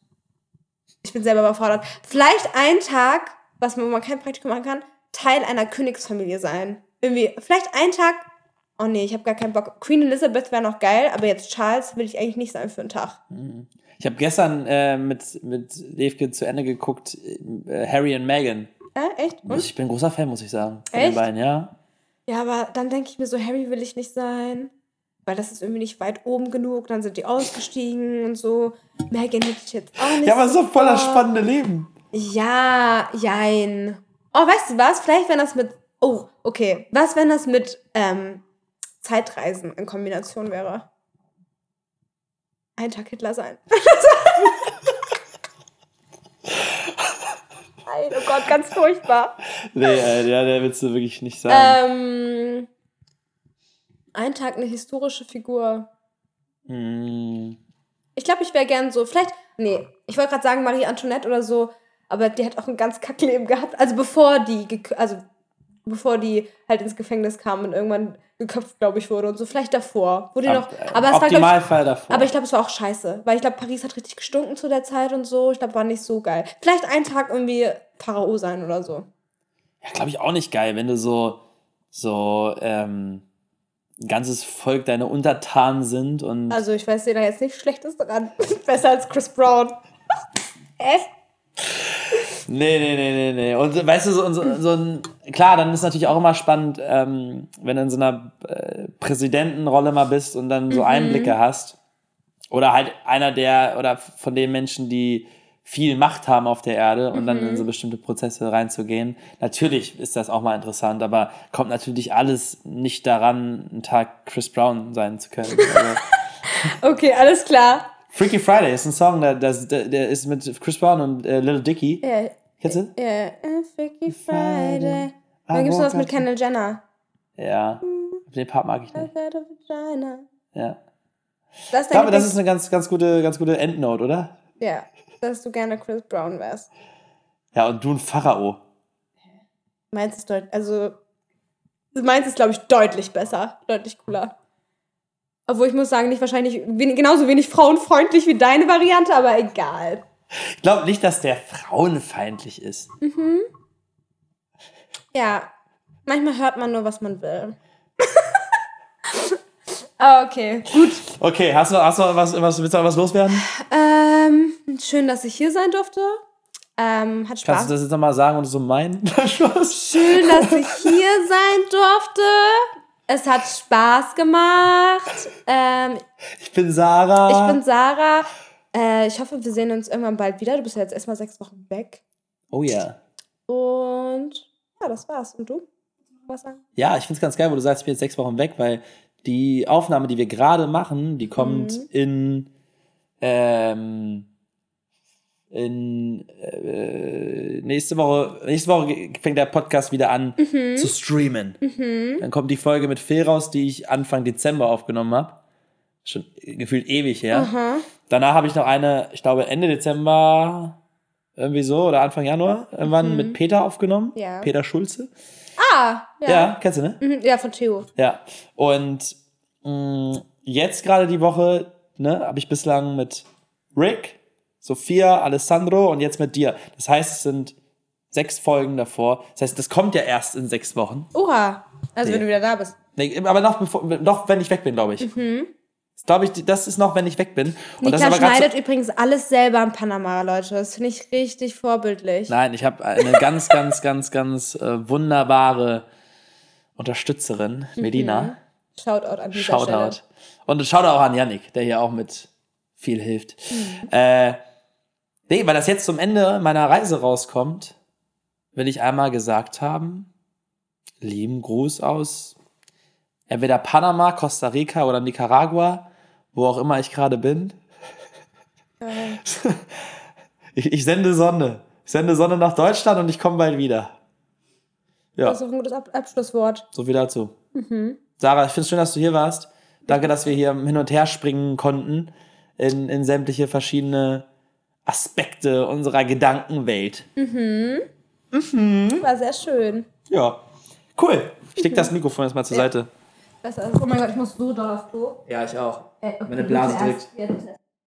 Ich bin selber überfordert. Vielleicht einen Tag, was man, wo man kein Praktikum machen kann, Teil einer Königsfamilie sein. Irgendwie, vielleicht einen Tag. Oh nee, ich habe gar keinen Bock. Queen Elizabeth wäre noch geil, aber jetzt Charles will ich eigentlich nicht sein für einen Tag. Ich habe gestern äh, mit, mit Levke zu Ende geguckt, äh, Harry und Meghan. Äh, echt? Und? Ich bin ein großer Fan, muss ich sagen. Von Echt? den beiden, ja. Ja, aber dann denke ich mir so, Harry will ich nicht sein. Weil das ist irgendwie nicht weit oben genug. Dann sind die ausgestiegen und so. Megan hätte ich jetzt auch nicht. Ja, aber so voller spannende Leben. Ja, jein. Oh, weißt du was? Vielleicht wenn das mit. Oh, okay. Was, wenn das mit ähm, Zeitreisen in Kombination wäre? Ein Tag Hitler sein. Nein, oh Gott, ganz furchtbar. Nee, äh, ja, der willst du wirklich nicht sagen. Ähm, ein Tag eine historische Figur. Hm. Ich glaube, ich wäre gern so, vielleicht, nee, ich wollte gerade sagen Marie Antoinette oder so, aber die hat auch ein ganz Kackleben gehabt. Also bevor die, also bevor die halt ins Gefängnis kam und irgendwann geköpft, glaube ich, wurde und so. Vielleicht davor. Wo die noch, Ab- aber es war, ich, davor. aber ich glaube, es war auch scheiße. Weil ich glaube, Paris hat richtig gestunken zu der Zeit und so. Ich glaube, war nicht so geil. Vielleicht einen Tag irgendwie Pharao sein oder so. Ja, glaube ich auch nicht geil, wenn du so, so ähm, ein ganzes Volk deine Untertanen sind und Also ich weiß, da jetzt nichts Schlechtes dran. Besser als Chris Brown. Äh? Nee, nee, nee, nee, nee. Und weißt du, so, so, so ein, klar, dann ist natürlich auch immer spannend, ähm, wenn du in so einer äh, Präsidentenrolle mal bist und dann so Mhm. Einblicke hast. Oder halt einer der, oder von den Menschen, die viel Macht haben auf der Erde und dann Mhm. in so bestimmte Prozesse reinzugehen. Natürlich ist das auch mal interessant, aber kommt natürlich alles nicht daran, einen Tag Chris Brown sein zu können. Also, Okay, alles klar. Freaky Friday ist ein Song, der, der, der ist mit Chris Brown und äh, Little Dicky. Ja, Kennst du? ja. äh, Freaky Friday. Dann gibt's noch was mit Kendall Jenner. Ja. Den Part mag ich nicht. Ja. Das ist Ich glaube, das ist eine ganz, ganz gute, ganz gute Endnote, oder? Ja, dass du gerne Chris Brown wärst. Ja, und du ein Pharao. Meins ist deutlich, also meins ist, glaube ich, deutlich besser, deutlich cooler. Obwohl ich muss sagen, nicht wahrscheinlich genauso wenig frauenfreundlich wie deine Variante, aber egal. Ich glaube nicht, dass der frauenfeindlich ist. Ja, manchmal hört man nur, was man will. Ah, okay, gut. Okay, hast du, hast du was, was, willst du noch was loswerden? Ähm, schön, dass ich hier sein durfte. Ähm, hat Kannst Spaß. du das jetzt nochmal sagen und so meinen? Schön, dass ich hier sein durfte. Es hat Spaß gemacht. Ähm, Ich bin Sarah. ich bin Sarah. Äh, ich hoffe, wir sehen uns irgendwann bald wieder. Du bist ja jetzt erstmal sechs Wochen weg. oh ja. Und ja, das war's. Und du? Was sagen? Ja, ich finde es ganz geil, wo du sagst, ich bin jetzt sechs Wochen weg, weil die Aufnahme, die wir gerade machen, die kommt Mhm. in, ähm, in äh, nächste Woche, nächste Woche fängt der Podcast wieder an Mhm. zu streamen. Dann kommt die Folge mit Phil raus, die ich Anfang Dezember aufgenommen habe. Schon gefühlt ewig her. Aha. Danach habe ich noch eine, ich glaube Ende Dezember, irgendwie so, oder Anfang Januar, irgendwann mit Peter aufgenommen. Mhm. Ja. Peter Schulze. Ah, Ja, ja. kennst du, ne? Mhm, Ja, von Theo. Ja. Und mh, jetzt gerade die Woche, ne, habe ich bislang mit Rick, Sophia, Alessandro und jetzt mit dir. Das heißt, es sind sechs Folgen davor. Das heißt, das kommt ja erst in sechs Wochen. Oha. Also, wenn Nee. du wieder da bist. Nee, aber noch, bevor, noch wenn ich weg bin, glaube ich. Das glaube ich, das ist noch, wenn ich weg bin. Und das Niklas aber grad so- schneidet übrigens alles selber in Panama, Leute. Das finde ich richtig vorbildlich. Nein, ich habe eine ganz, ganz, ganz, ganz äh, wunderbare Unterstützerin, Medina. Shoutout an dieser Stelle. Shoutout. Und Shoutout auch an Yannick, der hier auch mit viel hilft. Äh, nee, weil das jetzt zum Ende meiner Reise rauskommt, will ich einmal gesagt haben, lieben Gruß aus entweder Panama, Costa Rica oder Nicaragua, wo auch immer ich gerade bin. Äh, Ich, ich sende Sonne. Ich sende Sonne nach Deutschland und ich komme bald wieder. Ja. Das ist auch ein gutes Ab Abschlusswort. So viel dazu. Sarah, ich finde es schön, dass du hier warst. Danke, dass wir hier hin und her springen konnten in, in sämtliche verschiedene Aspekte unserer Gedankenwelt. War sehr schön. Ja, cool. Ich leg das Mikrofon jetzt mal zur Seite. Besser. Oh mein Gott, ich muss so doll auf Klo. Ja, ich auch. Äh, okay, Meine du Blase drückt.